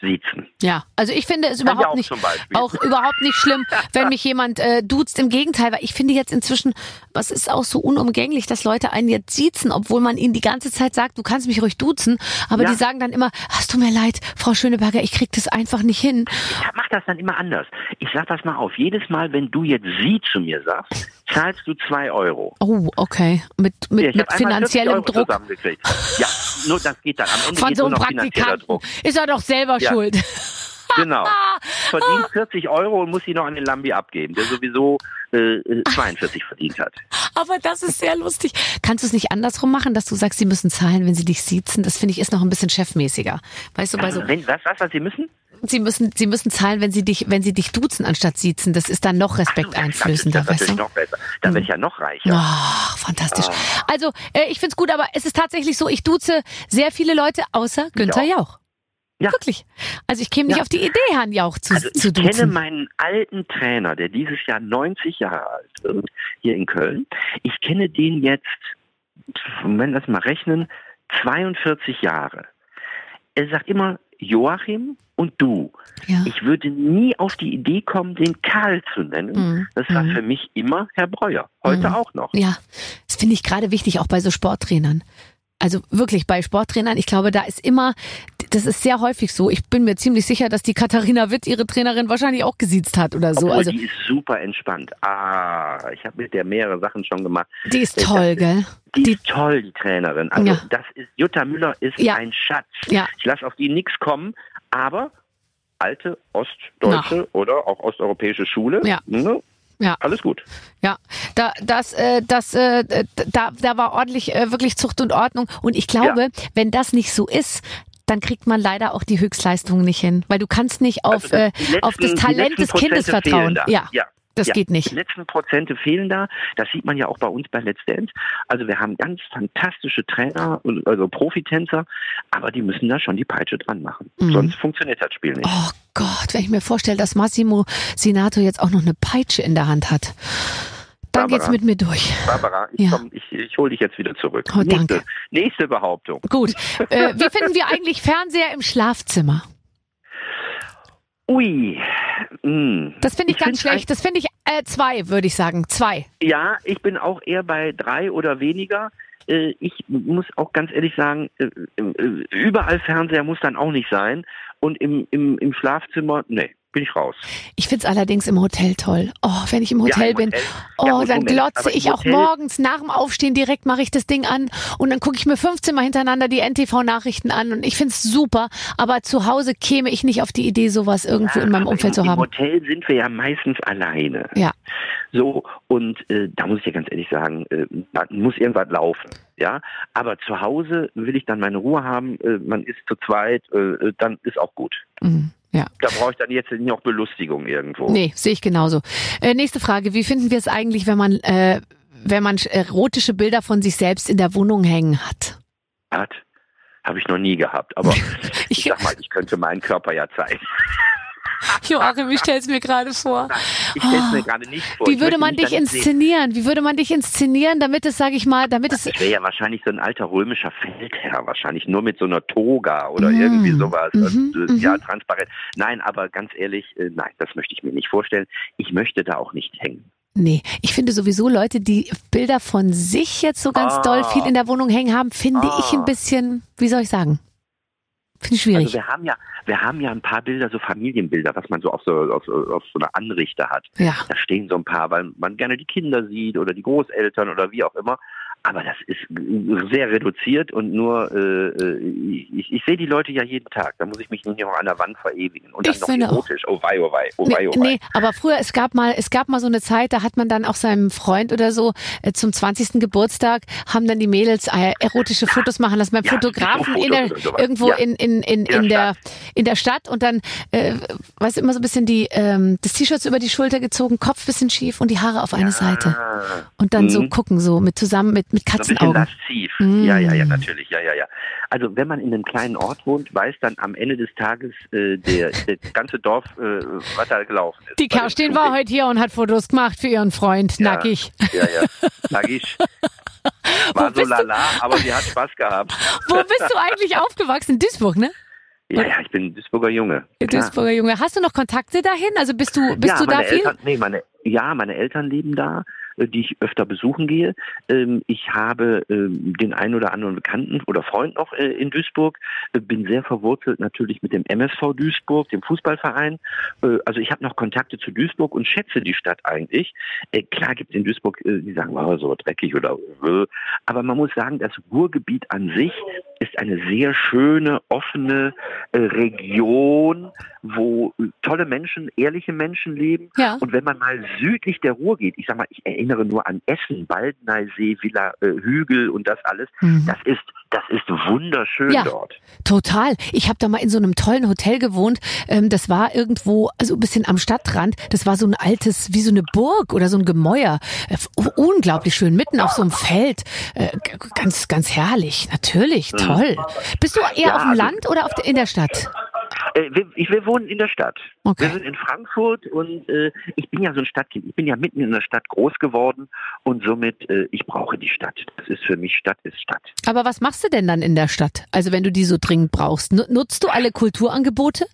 siezen. Ja, also ich finde es überhaupt auch nicht, auch überhaupt nicht schlimm, wenn mich jemand äh, duzt. Im Gegenteil, weil ich finde jetzt inzwischen, was ist auch so unumgänglich, dass Leute einen jetzt siezen, obwohl man ihnen die ganze Zeit sagt, du kannst mich ruhig duzen, aber Ja. die sagen dann immer, es tut mir leid, Frau Schöneberger, ich krieg das einfach nicht hin. Ich mach das dann immer anders. Ich sag das mal auf. Jedes Mal, wenn du jetzt sie zu mir sagst, zahlst du zwei Euro. Oh, okay, mit mit, Ja, mit hab einmal 40 finanziellem Druck. Ja, nur das geht dann. Am Ende von so einem Praktikanten. Ist er doch selber Ja. schuld. Genau. Verdient 40 Euro und muss sie noch an den Lambi abgeben, der sowieso äh, 42 verdient hat. Aber das ist sehr lustig. Kannst du es nicht andersrum machen, dass du sagst, sie müssen zahlen, wenn sie dich siezen? Das finde ich ist noch ein bisschen chefmäßiger. Weißt du, bei so, Wenn, was, was, was sie müssen? Sie müssen, sie müssen zahlen, wenn sie dich, wenn sie dich duzen anstatt siezen. Das ist dann noch respekteinflößender, Das ist weißt du? noch besser. Da werde ich ja noch reicher. Ach, fantastisch. Ah. Also, äh, ich find's gut, aber es ist tatsächlich so, ich duze sehr viele Leute, außer Günther auch. Jauch. Ja. Wirklich. Also ich käme nicht Ja. auf die Idee, Herrn Jauch zu, Also ich zu kenne duzen. meinen alten Trainer, der dieses Jahr 90 Jahre alt wird, hier in Köln. Ich kenne den jetzt, wenn wir das mal rechnen, 42 Jahre. Er sagt immer Joachim und du. Ja. Ich würde nie auf die Idee kommen, den Karl zu nennen. Mhm. Das war Mhm. für mich immer Herr Breuer. Heute Mhm. auch noch. Ja, das finde ich gerade wichtig, auch bei so Sporttrainern. Also wirklich bei Sporttrainern, ich glaube, da ist immer, das ist sehr häufig so. Ich bin mir ziemlich sicher, dass die Katharina Witt ihre Trainerin wahrscheinlich auch gesiezt hat oder so. Obwohl, Also die ist super entspannt. Ah, ich habe mit der mehrere Sachen schon gemacht. die ist toll, gell? Die, Die- ist toll, die Trainerin. Also Ja. das ist Jutta Müller ist Ja. ein Schatz. Ja. Ich lasse auf die nichts kommen, aber alte ostdeutsche oder auch osteuropäische Schule, Ja. ne? Ja. alles gut. Ja, da, das, äh, das, äh, da, da war ordentlich äh, wirklich Zucht und Ordnung. Und ich glaube, wenn das nicht so ist, dann kriegt man leider auch die Höchstleistungen nicht hin, weil du kannst nicht auf, Also das- äh, letzten- auf das Talent des Kindes vertrauen. da. Ja, ja. Das ja. geht Die nicht. letzten Prozente fehlen da. Das sieht man ja auch bei uns bei Let's Dance. Also wir haben ganz fantastische Trainer, also Profitänzer, aber die müssen da schon die Peitsche dran machen. Mhm. Sonst funktioniert das Spiel nicht. Oh Gott, wenn ich mir vorstelle, dass Massimo Sinato jetzt auch noch eine Peitsche in der Hand hat, dann Barbara. geht's mit mir durch. Barbara, ich, Ja. komm, ich, ich hole dich jetzt wieder zurück. Oh, nächste, danke. nächste Behauptung. Gut. Äh, wie finden wir eigentlich Fernseher im Schlafzimmer? Ui. Hm. Das finde ich, ganz find's schlecht. Das finde ich äh, zwei, würde ich sagen. Zwei. Ja, ich bin auch eher bei drei oder weniger. Äh, Ich muss auch ganz ehrlich sagen, äh, äh, überall Fernseher muss dann auch nicht sein. Und im, im, im Schlafzimmer, nee. Bin ich raus. Ich find's allerdings im Hotel toll. Oh, wenn ich im Hotel Ja, im bin, Hotel. oh, Ja, dann Moment, glotze ich auch morgens nach dem Aufstehen direkt mache ich das Ding an und dann gucke ich mir 15 Mal hintereinander die NTV-Nachrichten an und ich find's super. Aber zu Hause käme ich nicht auf die Idee, sowas irgendwo Ja, in meinem Umfeld zu haben. Im Hotel sind wir ja meistens alleine. Ja. So, und äh, da muss ich ja ganz ehrlich sagen, äh, da muss irgendwas laufen. Ja, aber zu Hause will ich dann meine Ruhe haben, äh, man ist zu zweit, äh, dann ist auch gut. Mhm. Ja. Da brauche ich dann jetzt nicht auch Belustigung irgendwo. Nee, sehe ich genauso. Äh, nächste Frage. Wie finden wir es eigentlich, wenn man, äh, wenn man erotische Bilder von sich selbst in der Wohnung hängen hat? Hat habe ich noch nie gehabt, aber ich, Ich- sag mal, ich könnte meinen Körper ja zeigen. Joachim, ich stell's mir gerade vor. Ich stelle es mir gerade nicht vor. Wie würde man dich inszenieren? Wie würde man dich inszenieren, damit es, sage ich mal, damit es Ich wäre ja wahrscheinlich so ein alter römischer Feldherr, wahrscheinlich nur mit so einer Toga oder Mm, irgendwie sowas. und, äh, mhm. Ja, transparent. Nein, aber ganz ehrlich, äh, nein, das möchte ich mir nicht vorstellen. Ich möchte da auch nicht hängen. Nee, ich finde sowieso Leute, die Bilder von sich jetzt so ganz Ah. doll viel in der Wohnung hängen haben, finde ich ein Ah. bisschen, wie soll ich sagen? Finde ich schwierig. Also wir haben ja, wir haben ja ein paar Bilder, so Familienbilder, was man so auf so, auf, auf so einer Anrichte hat. ja. Da stehen so ein paar, weil man gerne die Kinder sieht oder die Großeltern oder wie auch immer. Aber das ist sehr reduziert und nur, äh, äh, ich, ich sehe die Leute ja jeden Tag. Da muss ich mich nicht noch an der Wand verewigen. Und dann Ich noch finde auch. erotisch. Oh wei, oh wei, oh wei, Nee, oh wei. nee, aber früher, es gab mal, es gab mal so eine Zeit, da hat man dann auch seinem Freund oder so äh, zum 20. Geburtstag, haben dann die Mädels äh, erotische Fotos machen lassen beim Ja, Fotografen in der, irgendwo Ja. in, in, in, In der in, der, in der Stadt und dann, äh, weißt du, immer so ein bisschen die, ähm, das T-Shirt so über die Schulter gezogen, Kopf bisschen schief und die Haare auf eine Seite. Und dann so Mhm. gucken, so mit zusammen mit, mit so ein bisschen Katzenaugen. lasziv. Mm. Ja, ja, ja, natürlich. Ja, ja, ja. Also wenn man in einem kleinen Ort wohnt, weiß dann am Ende des Tages äh, der, der ganze Dorf, äh, was da gelaufen ist. Die Kerstin war heute hier und hat Fotos gemacht für ihren Freund, Ja. nackig. Ja, ja. Nackig. War so bist du? lala, aber sie hat Spaß gehabt. Wo bist du eigentlich aufgewachsen? In Duisburg, ne? Ja, ja, ich bin Duisburger Junge. Der Klar. Duisburger Junge. Hast du noch Kontakte dahin? Also bist du, bist ja, du da meine viel? Eltern, nee, meine, ja, meine Eltern leben da, äh, die ich öfter besuchen gehe. Ähm, Ich habe ähm, den einen oder anderen Bekannten oder Freund noch äh, in Duisburg, Äh, bin sehr verwurzelt natürlich mit dem MSV Duisburg, dem Fußballverein. Äh, Also ich habe noch Kontakte zu Duisburg und schätze die Stadt eigentlich. Äh, Klar gibt es in Duisburg, äh, die sagen, oh, so dreckig oder äh, aber man muss sagen, das Ruhrgebiet an sich ist eine sehr schöne, offene äh, Region, wo äh, tolle Menschen, ehrliche Menschen leben. Ja. Und wenn man mal südlich der Ruhr geht, ich sag mal, ich erinnere nur an Essen, Baldeneysee, Villa äh, Hügel und das alles, Mhm. das ist, das ist wunderschön Ja. dort. Total. Ich habe da mal in so einem tollen Hotel gewohnt. Ähm, das war irgendwo, also ein bisschen am Stadtrand. Das war so ein altes, wie so eine Burg oder so ein Gemäuer. Äh, unglaublich schön, mitten auf so einem Feld. Äh, ganz, ganz herrlich. Natürlich, toll. Bist du eher Ja, auf dem also- Land oder auf in der Stadt? Äh, wir, ich, wir wohnen in der Stadt. Okay. Wir sind in Frankfurt und äh, ich bin ja so ein Stadtkind. Ich bin ja mitten in der Stadt groß geworden und somit, äh, ich brauche die Stadt. Das ist für mich Stadt ist Stadt. Aber was machst du denn dann in der Stadt? Also wenn du die so dringend brauchst. Nu- Nutzt du alle Kulturangebote?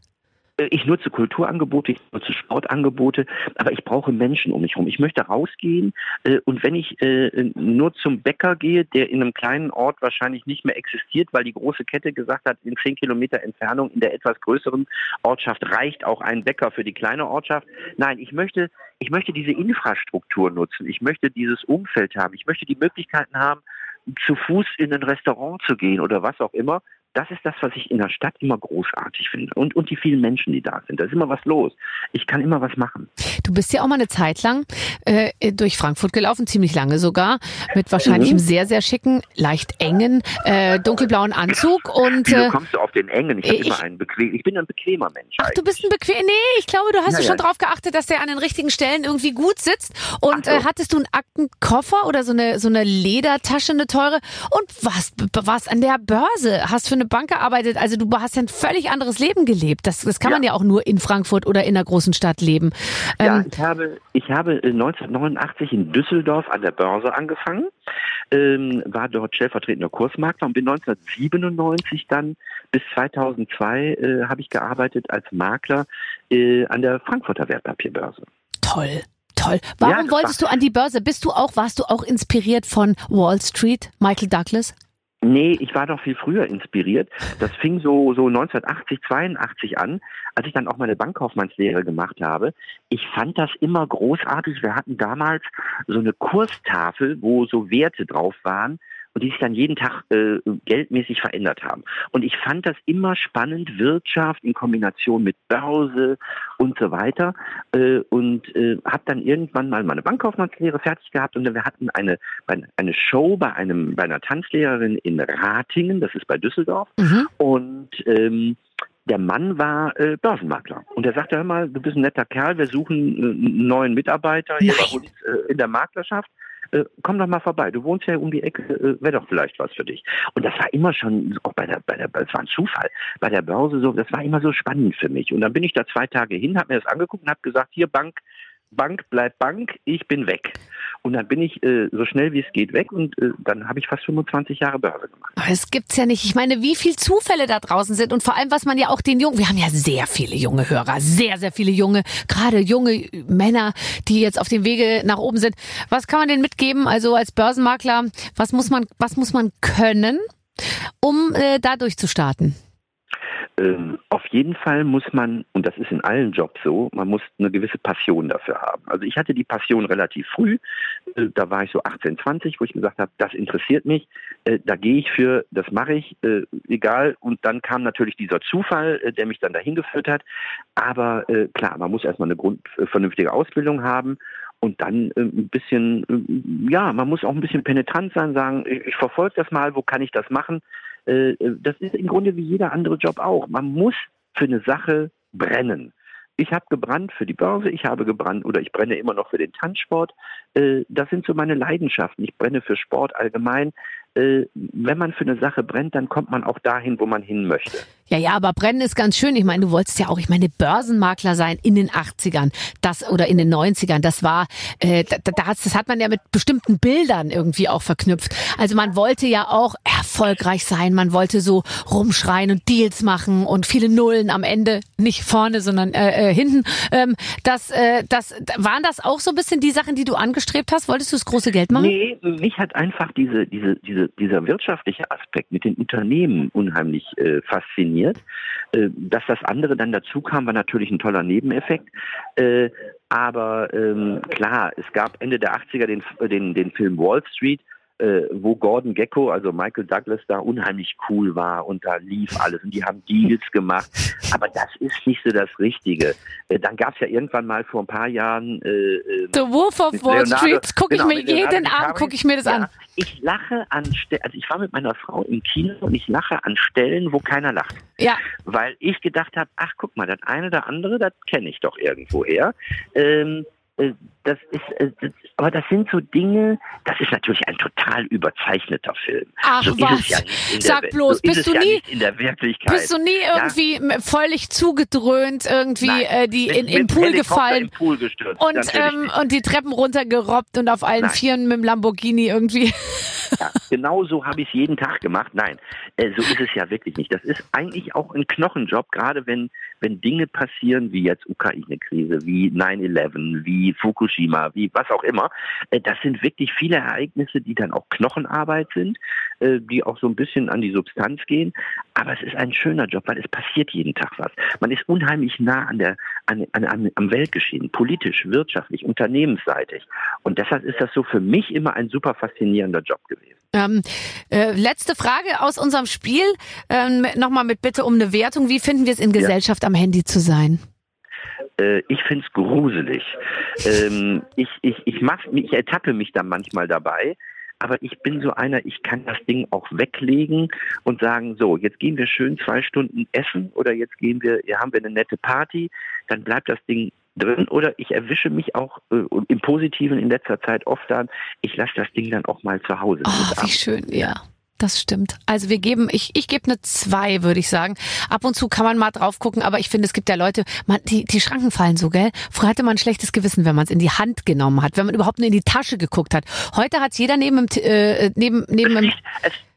Äh, Ich nutze Kulturangebote, ich nutze Sportangebote, aber ich brauche Menschen um mich herum. Ich möchte rausgehen äh, und wenn ich äh, nur zum Bäcker gehe, der in einem kleinen Ort wahrscheinlich nicht mehr existiert, weil die große Kette gesagt hat, in zehn Kilometer Entfernung in der etwas größeren Ortschaft reicht auch ein Bäcker für die kleine Ortschaft. Nein, ich möchte, ich möchte diese Infrastruktur nutzen. Ich möchte dieses Umfeld haben. Ich möchte die Möglichkeiten haben, zu Fuß in ein Restaurant zu gehen oder was auch immer. Das ist das, was ich in der Stadt immer großartig finde. Und, und die vielen Menschen, die da sind. Da ist immer was los. Ich kann immer was machen. Du bist ja auch mal eine Zeit lang äh, durch Frankfurt gelaufen, ziemlich lange sogar, mit wahrscheinlich Mhm. einem sehr, sehr schicken, leicht engen, äh, dunkelblauen Anzug und Wieso äh, kommst du auf den engen? Ich, hab ich- immer einen bequem, ich bin ein bequemer Mensch. Ach, du bist ein bequem. Nee, ich glaube, du hast Ja, du schon drauf geachtet, dass der an den richtigen Stellen irgendwie gut sitzt. Und so. äh, hattest du einen Aktenkoffer oder so eine so eine Ledertasche, eine teure und warst warst an der Börse, hast für eine Bank gearbeitet. Also du hast ja ein völlig anderes Leben gelebt. Das, das kann Ja. man ja auch nur in Frankfurt oder in einer großen Stadt leben. Ja, Ähm, ich habe, ich habe äh, 1989 in Düsseldorf an der Börse angefangen, ähm, war dort stellvertretender Kursmakler und bin 1997 dann bis 2002 äh, habe ich gearbeitet als Makler äh, an der Frankfurter Wertpapierbörse. Toll. Toll. Warum Ja, wolltest du an die Börse? Bist du auch, warst du auch inspiriert von Wall Street, Michael Douglas? Nee, ich war doch viel früher inspiriert. Das fing so, so 1980, 82 an, als ich dann auch meine Bankkaufmannslehre gemacht habe. Ich fand das immer großartig. Wir hatten damals so eine Kurstafel, wo so Werte drauf waren und die sich dann jeden Tag äh, geldmäßig verändert haben. Und ich fand das immer spannend, Wirtschaft in Kombination mit Börse und so weiter. Äh, und äh, habe dann irgendwann mal meine Bankkaufmannslehre fertig gehabt und wir hatten eine, eine Show bei, einem, bei einer Tanzlehrerin in Ratingen, das ist bei Düsseldorf. Mhm. Und ähm, der Mann war äh, Börsenmakler. Und er sagte, hör mal, du bist ein netter Kerl, wir suchen äh, einen neuen Mitarbeiter hier bei uns äh, in der Maklerschaft äh, komm doch mal vorbei, du wohnst ja um die Ecke, äh, wäre doch vielleicht was für dich. Und das war immer schon, auch bei der, bei der, das war ein Zufall, bei der Börse so, das war immer so spannend für mich. Und dann bin ich da zwei Tage hin, habe mir das angeguckt und habe gesagt, hier Bank, Bank bleibt Bank, ich bin weg. Und dann bin ich äh, so schnell wie es geht weg und äh, dann habe ich fast 25 Jahre Börse gemacht. Aber es gibt's ja nicht. Ich meine, wie viel Zufälle da draußen sind und vor allem, was man ja auch den Jungen, wir haben ja sehr viele junge Hörer, sehr, sehr viele junge, gerade junge Männer, die jetzt auf dem Wege nach oben sind. Was kann man denen mitgeben? Also als Börsenmakler, was muss man, was muss man können, um äh, da durchzustarten? Ähm, auf jeden Fall muss man, und das ist in allen Jobs so, man muss eine gewisse Passion dafür haben. Also ich hatte die Passion relativ früh, äh, da war ich so 18, 20, wo ich gesagt habe, das interessiert mich, äh, da gehe ich für, das mache ich, äh, egal. Und dann kam natürlich dieser Zufall, der mich dann dahin geführt hat. Aber klar, man muss erstmal eine Grund, vernünftige Ausbildung haben und dann ein bisschen, ja, man muss auch ein bisschen penetrant sein, sagen, ich, ich verfolge das mal, wo kann ich das machen? Äh, das ist im Grunde wie jeder andere Job auch. Man muss für eine Sache brennen. Ich habe gebrannt für die Börse, ich habe gebrannt oder ich brenne immer noch für den Tanzsport. Äh, das sind so meine Leidenschaften. Ich brenne für Sport allgemein. Äh, wenn man für eine Sache brennt, dann kommt man auch dahin, wo man hin möchte. Ja, ja, aber brennen ist ganz schön. Ich meine, du wolltest ja auch, ich meine, Börsenmakler sein in den 80ern, das oder in den 90ern. Das war, äh, da, das hat man ja mit bestimmten Bildern irgendwie auch verknüpft. Also man wollte ja auch erfolgreich sein. Man wollte so rumschreien und Deals machen und viele Nullen am Ende, nicht vorne, sondern äh, äh, hinten. Ähm, das, äh, das waren das auch so ein bisschen die Sachen, die du angestrebt hast? Wolltest du das große Geld machen? Nee, mich hat einfach diese, diese, diese dieser wirtschaftliche Aspekt mit den Unternehmen unheimlich äh, fasziniert. Äh, dass das andere dann dazu kam, war natürlich ein toller Nebeneffekt. Äh, aber ähm, klar, es gab Ende der 80er den, den, den Film Wall Street, äh, wo Gordon Gecko, also Michael Douglas, da unheimlich cool war und da lief alles und die haben Deals gemacht. Aber das ist nicht so das Richtige. Äh, dann gab es ja irgendwann mal vor ein paar Jahren äh, äh The Wolf of Wall Leonardo, Street. Gucke ich genau, mir jeden Abend gucke ich mir das ja, an. Ich lache an Stellen, also ich war mit meiner Frau im Kino und ich lache an Stellen, wo keiner lacht. Ja. Weil ich gedacht habe, ach guck mal, das eine oder andere, das kenne ich doch irgendwoher. Ähm, äh, das ist, äh, aber das sind so Dinge, das ist natürlich ein total überzeichneter Film. Ach so was, ja sag der, bloß, so bist du ja nie in der Wirklichkeit. Bist du nie irgendwie ja? völlig zugedröhnt, irgendwie Nein, äh, die mit, in, in Pool gefallen im Pool gestürzt, und ähm, und die Treppen runtergerobbt und auf allen Nein. Vieren mit dem Lamborghini irgendwie. Ja, genau so habe ich es jeden Tag gemacht. Nein, äh, so ist es ja wirklich nicht. Das ist eigentlich auch ein Knochenjob, gerade wenn wenn Dinge passieren wie jetzt Ukraine-Krise, wie 9/11, wie Fukushima, wie was auch immer. Äh, das sind wirklich viele Ereignisse, die dann auch Knochenarbeit sind, äh, die auch so ein bisschen an die Substanz gehen. Aber es ist ein schöner Job, weil es passiert jeden Tag was. Man ist unheimlich nah an der, an, an, an, am Weltgeschehen, politisch, wirtschaftlich, unternehmensseitig. Und deshalb ist das so für mich immer ein super faszinierender Job gewesen. Ähm, äh, letzte Frage aus unserem Spiel. Ähm, Nochmal mit Bitte um eine Wertung. Wie finden wir es in Gesellschaft ja. am Handy zu sein? Äh, ich finde es gruselig. ähm, ich, ich, ich, mach, ich ertappe mich da manchmal dabei, aber ich bin so einer, ich kann das Ding auch weglegen und sagen, so, jetzt gehen wir schön zwei Stunden essen oder jetzt gehen wir, hier haben wir eine nette Party, dann bleibt das Ding drin oder ich erwische mich auch äh, im Positiven in letzter Zeit oft an, ich lasse das Ding dann auch mal zu Hause. Oh, wie schön, ja. Das stimmt. Also wir geben, ich, ich gebe eine zwei, würde ich sagen. Ab und zu kann man mal drauf gucken, aber ich finde, es gibt ja Leute, man, die, die Schranken fallen so, gell? Früher hatte man ein schlechtes Gewissen, wenn man es in die Hand genommen hat, wenn man überhaupt nur in die Tasche geguckt hat. Heute hat jeder neben dem, äh, neben, neben dem,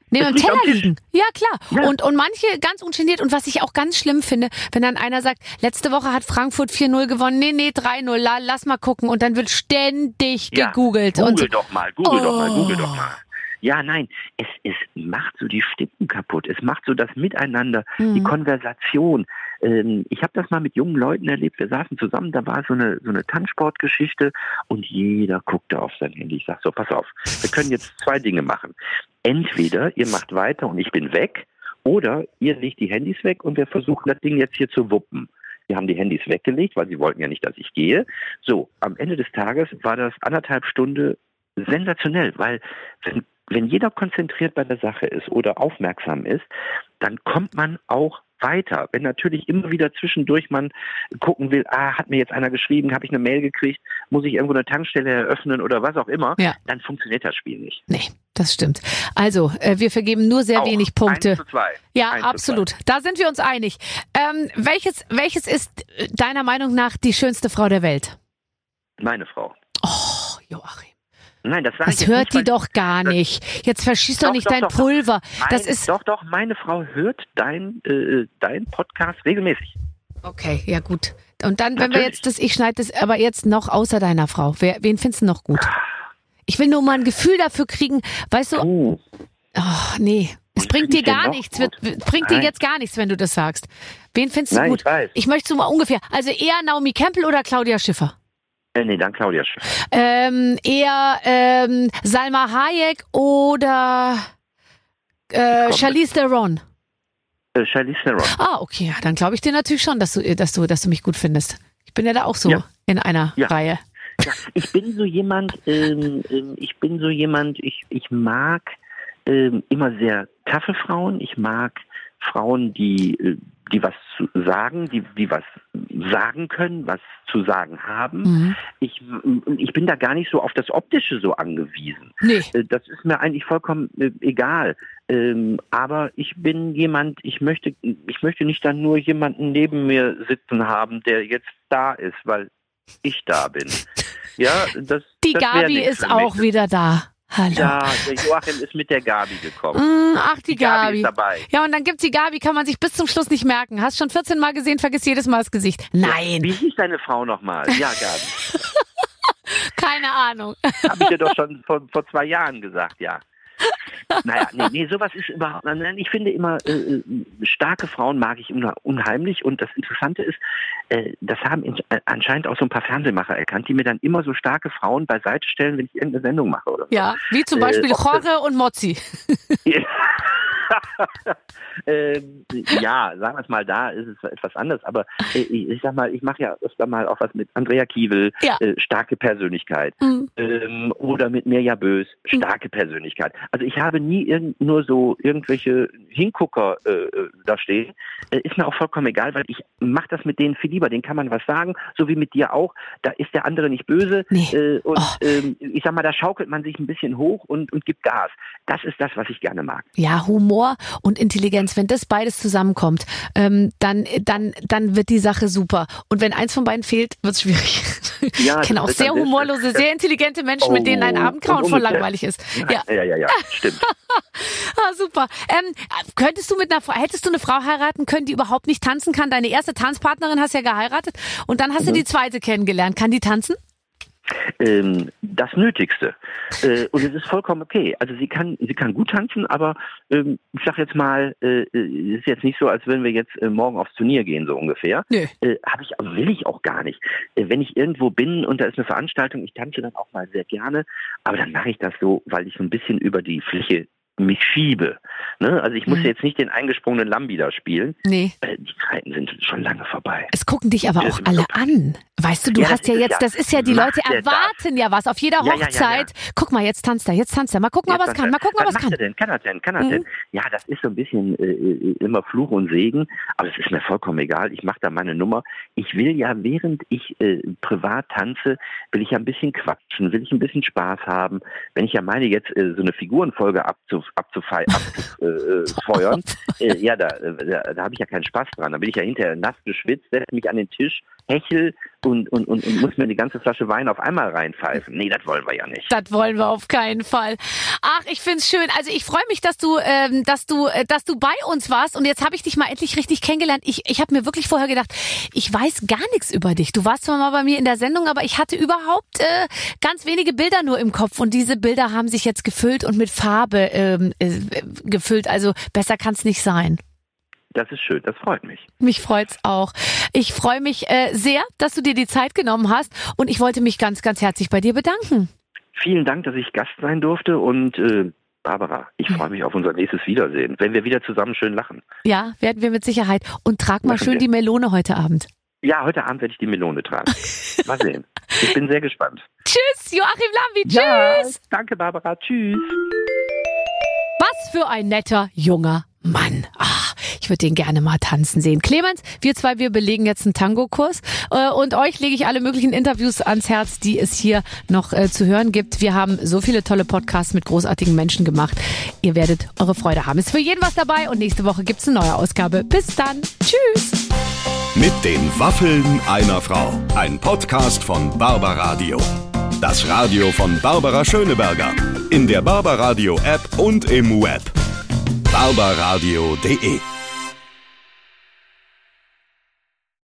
neben dem Teller liegen. Ja, klar. Ja. Und, und manche ganz ungeniert. Und was ich auch ganz schlimm finde, wenn dann einer sagt, letzte Woche hat Frankfurt 4-0 gewonnen. Nee, nee, 3-0. Lass mal gucken. Und dann wird ständig gegoogelt. Google und doch mal, google oh. doch mal, google doch mal. Ja, nein, es, es macht so die Stimmung kaputt. Es macht so das Miteinander, die Mhm. Konversation. Ähm, ich habe das mal mit jungen Leuten erlebt. Wir saßen zusammen, da war so eine, so eine Tanzsportgeschichte und jeder guckte auf sein Handy. Ich sag so, pass auf, wir können jetzt zwei Dinge machen. Entweder ihr macht weiter und ich bin weg, oder ihr legt die Handys weg und wir versuchen das Ding jetzt hier zu wuppen. Sie haben die Handys weggelegt, weil sie wollten ja nicht, dass ich gehe. So, am Ende des Tages war das anderthalb Stunde sensationell, weil wenn, wenn jeder konzentriert bei der Sache ist oder aufmerksam ist, dann kommt man auch weiter. Wenn natürlich immer wieder zwischendurch man gucken will, ah, hat mir jetzt einer geschrieben, habe ich eine Mail gekriegt, muss ich irgendwo eine Tankstelle eröffnen oder was auch immer, Ja. dann funktioniert das Spiel nicht. Nee, das stimmt. Also, äh, wir vergeben nur sehr Auch wenig Punkte. Eins zu zwei. Ja, Eins absolut. Da sind wir uns einig. Ähm, welches, welches ist deiner Meinung nach die schönste Frau der Welt? zwei. Meine Frau. Oh, Joachim. Nein, das Das hört die doch gar nicht. Jetzt verschießt doch, Doch, nicht doch, dein doch. Pulver. Das Meine- ist. doch, doch, meine Frau hört dein, äh, dein Podcast regelmäßig. Okay, ja gut. Und dann, wenn wir Natürlich. jetzt das, ich schneide das aber jetzt noch außer deiner Frau. Wer, wen findest du noch gut? Ich will nur mal ein Gefühl dafür kriegen, weißt du, Oh, ach nee, es bringt dir gar nichts, gut? bringt dir Nein. jetzt gar nichts, wenn du das sagst. Wen findest du Nein, gut? ich weiß. Ich möchte so mal ungefähr, also eher Naomi Campbell oder Claudia Schiffer? Äh, nee, dann Claudia Schiff. Ähm, eher ähm, Salma Hayek oder äh, Charlize Theron? Äh, Charlize Theron. Ah, okay, ja, dann glaube ich dir natürlich schon, dass du, dass du, dass du mich gut findest. Ich bin ja da auch so Ja. in einer Ja. Reihe. Ja, ich bin so jemand, ähm, ähm, ich bin so jemand, ich, ich mag ähm, immer sehr taffe Frauen. Ich mag Frauen, die, äh, die was zu sagen, die, die was sagen können, was zu sagen haben. Mhm. Ich, ich bin da gar nicht so auf das Optische so angewiesen. Nee. Äh, Das ist mir eigentlich vollkommen äh, egal. Ähm, aber ich bin jemand, ich möchte, ich möchte nicht dann nur jemanden neben mir sitzen haben, der jetzt da ist, weil ich da bin. Ja, das, Die das Gabi ist auch wieder da. Hallo. Ja, der Joachim ist mit der Gabi gekommen. Mm, ach, die, Gabi. ist dabei. Ja, und dann gibt's die Gabi, kann man sich bis zum Schluss nicht merken. Hast schon 14 Mal gesehen, vergiss jedes Mal das Gesicht. Nein, Wie hieß deine Frau nochmal? Ja, Gabi. keine Ahnung. Habe ich dir doch schon vor, vor zwei Jahren gesagt, ja. Naja, nee, nee, sowas ist überhaupt, nein, ich finde immer, äh, äh, starke Frauen mag ich unha- unheimlich und das Interessante ist, äh, das haben in, äh, anscheinend auch so ein paar Fernsehmacher erkannt, die mir dann immer so starke Frauen beiseite stellen, wenn ich irgendeine Sendung mache oder so. Ja, wie zum Äh, Beispiel das- Jorge und Mozzi. ähm, ja, sagen wir es mal, da ist es etwas anders, aber äh, ich, sag mal, ich mache ja öfter mal auch was mit Andrea Kiewel, Ja. äh, starke Persönlichkeit, Mhm. ähm, oder mit Mirja Bös, starke Persönlichkeit. Also ich habe nie nur so irgendwelche Hingucker äh, äh, da stehen. Äh, ist mir auch vollkommen egal, weil ich mache das mit denen viel lieber. Denen kann man was sagen, so wie mit dir auch. Da ist der andere nicht böse. Nee. Äh, und Oh. ähm, ich sag mal, da schaukelt man sich ein bisschen hoch und, und gibt Gas. Das ist das, was ich gerne mag. Ja, Humor und Intelligenz, wenn das beides zusammenkommt, ähm, dann, dann, dann wird die Sache super. Und wenn eins von beiden fehlt, wird's schwierig. Ja, ich kenne auch wird sehr humorlose, sehr intelligente Menschen, mit denen ein Oh, Abend grauenvoll und umgekehrt. langweilig ist. Ja, Ja, ja, ja, stimmt. ah, super. Ähm, könntest du mit einer Frau, hättest du eine Frau heiraten können, die überhaupt nicht tanzen kann? Deine erste Tanzpartnerin hast ja geheiratet und dann hast Mhm. du die zweite kennengelernt. Kann die tanzen? Ähm, das Nötigste. Äh, und es ist vollkommen okay. Also sie kann, sie kann gut tanzen, aber ähm, ich sag jetzt mal, äh, äh, ist jetzt nicht so, als wenn wir jetzt äh, morgen aufs Turnier gehen, so ungefähr. Nö. Äh, Habe ich, will ich auch gar nicht. Äh, wenn ich irgendwo bin und da ist eine Veranstaltung, ich tanze dann auch mal sehr gerne, aber dann mache ich das so, weil ich so ein bisschen über die Fläche mich schiebe. Ne? Also ich muss Mhm. jetzt nicht den eingesprungenen Lambi da spielen. Nee. Äh, die Zeiten sind schon lange vorbei. Es gucken dich aber auch alle an. Weißt du, du Ja, hast ja jetzt, ja. das ist ja, die Leute erwarten ja was auf jeder Ja, ja, Hochzeit. Guck mal, jetzt tanzt er, jetzt tanzt er. Mal gucken, ob er es kann. Mal gucken, ob er was es kann. denn? Kann er denn? Kann er Mhm. denn? Ja, das ist so ein bisschen äh, äh, immer Fluch und Segen, aber es ist mir vollkommen egal. Ich mache da meine Nummer. Ich will ja, während ich äh, privat tanze, will ich ja ein bisschen quatschen, will ich ein bisschen Spaß haben. Wenn ich ja meine, jetzt äh, so eine Figurenfolge abzu, abzufei, abzufeuern, äh, ja, da, äh, da, da habe ich ja keinen Spaß dran. Da bin ich ja hinterher nass geschwitzt, setze mich an den Tisch, hechel und, und, und, und muss mir eine ganze Flasche Wein auf einmal reinpfeifen. Nee, das wollen wir ja nicht. Das wollen wir auf keinen Fall. Ach, ich find's schön. Also ich freue mich, dass du, ähm, dass du, äh, dass du bei uns warst und jetzt habe ich dich mal endlich richtig kennengelernt. Ich, ich habe mir wirklich vorher gedacht, ich weiß gar nichts über dich. Du warst zwar mal bei mir in der Sendung, aber ich hatte überhaupt äh, ganz wenige Bilder nur im Kopf und diese Bilder haben sich jetzt gefüllt und mit Farbe ähm, äh, gefüllt. Also besser kann's nicht sein. Das ist schön, das freut mich. Mich freut's auch. Ich freue mich äh, sehr, dass du dir die Zeit genommen hast und ich wollte mich ganz, ganz herzlich bei dir bedanken. Vielen Dank, dass ich Gast sein durfte und äh, Barbara, ich freue mich auf unser nächstes Wiedersehen, wenn wir wieder zusammen schön lachen. Ja, werden wir mit Sicherheit. Und trag mal Machen schön wir. die Melone heute Abend. Ja, heute Abend werde ich die Melone tragen. Mal sehen. Ich bin sehr gespannt. Tschüss, Joachim Lambi. Tschüss. danke Barbara. Tschüss. Was für ein netter junger Mann. Ach, ich würde den gerne mal tanzen sehen. Clemens, wir zwei, wir belegen jetzt einen Tango-Kurs. Äh, und euch lege ich alle möglichen Interviews ans Herz, die es hier noch äh, zu hören gibt. Wir haben so viele tolle Podcasts mit großartigen Menschen gemacht. Ihr werdet eure Freude haben. Ist für jeden was dabei und nächste Woche gibt's eine neue Ausgabe. Bis dann. Tschüss. Mit den Waffeln einer Frau. Ein Podcast von Barbaradio. Das Radio von Barbara Schöneberger. In der Barbaradio App und im Web. barbaradio.de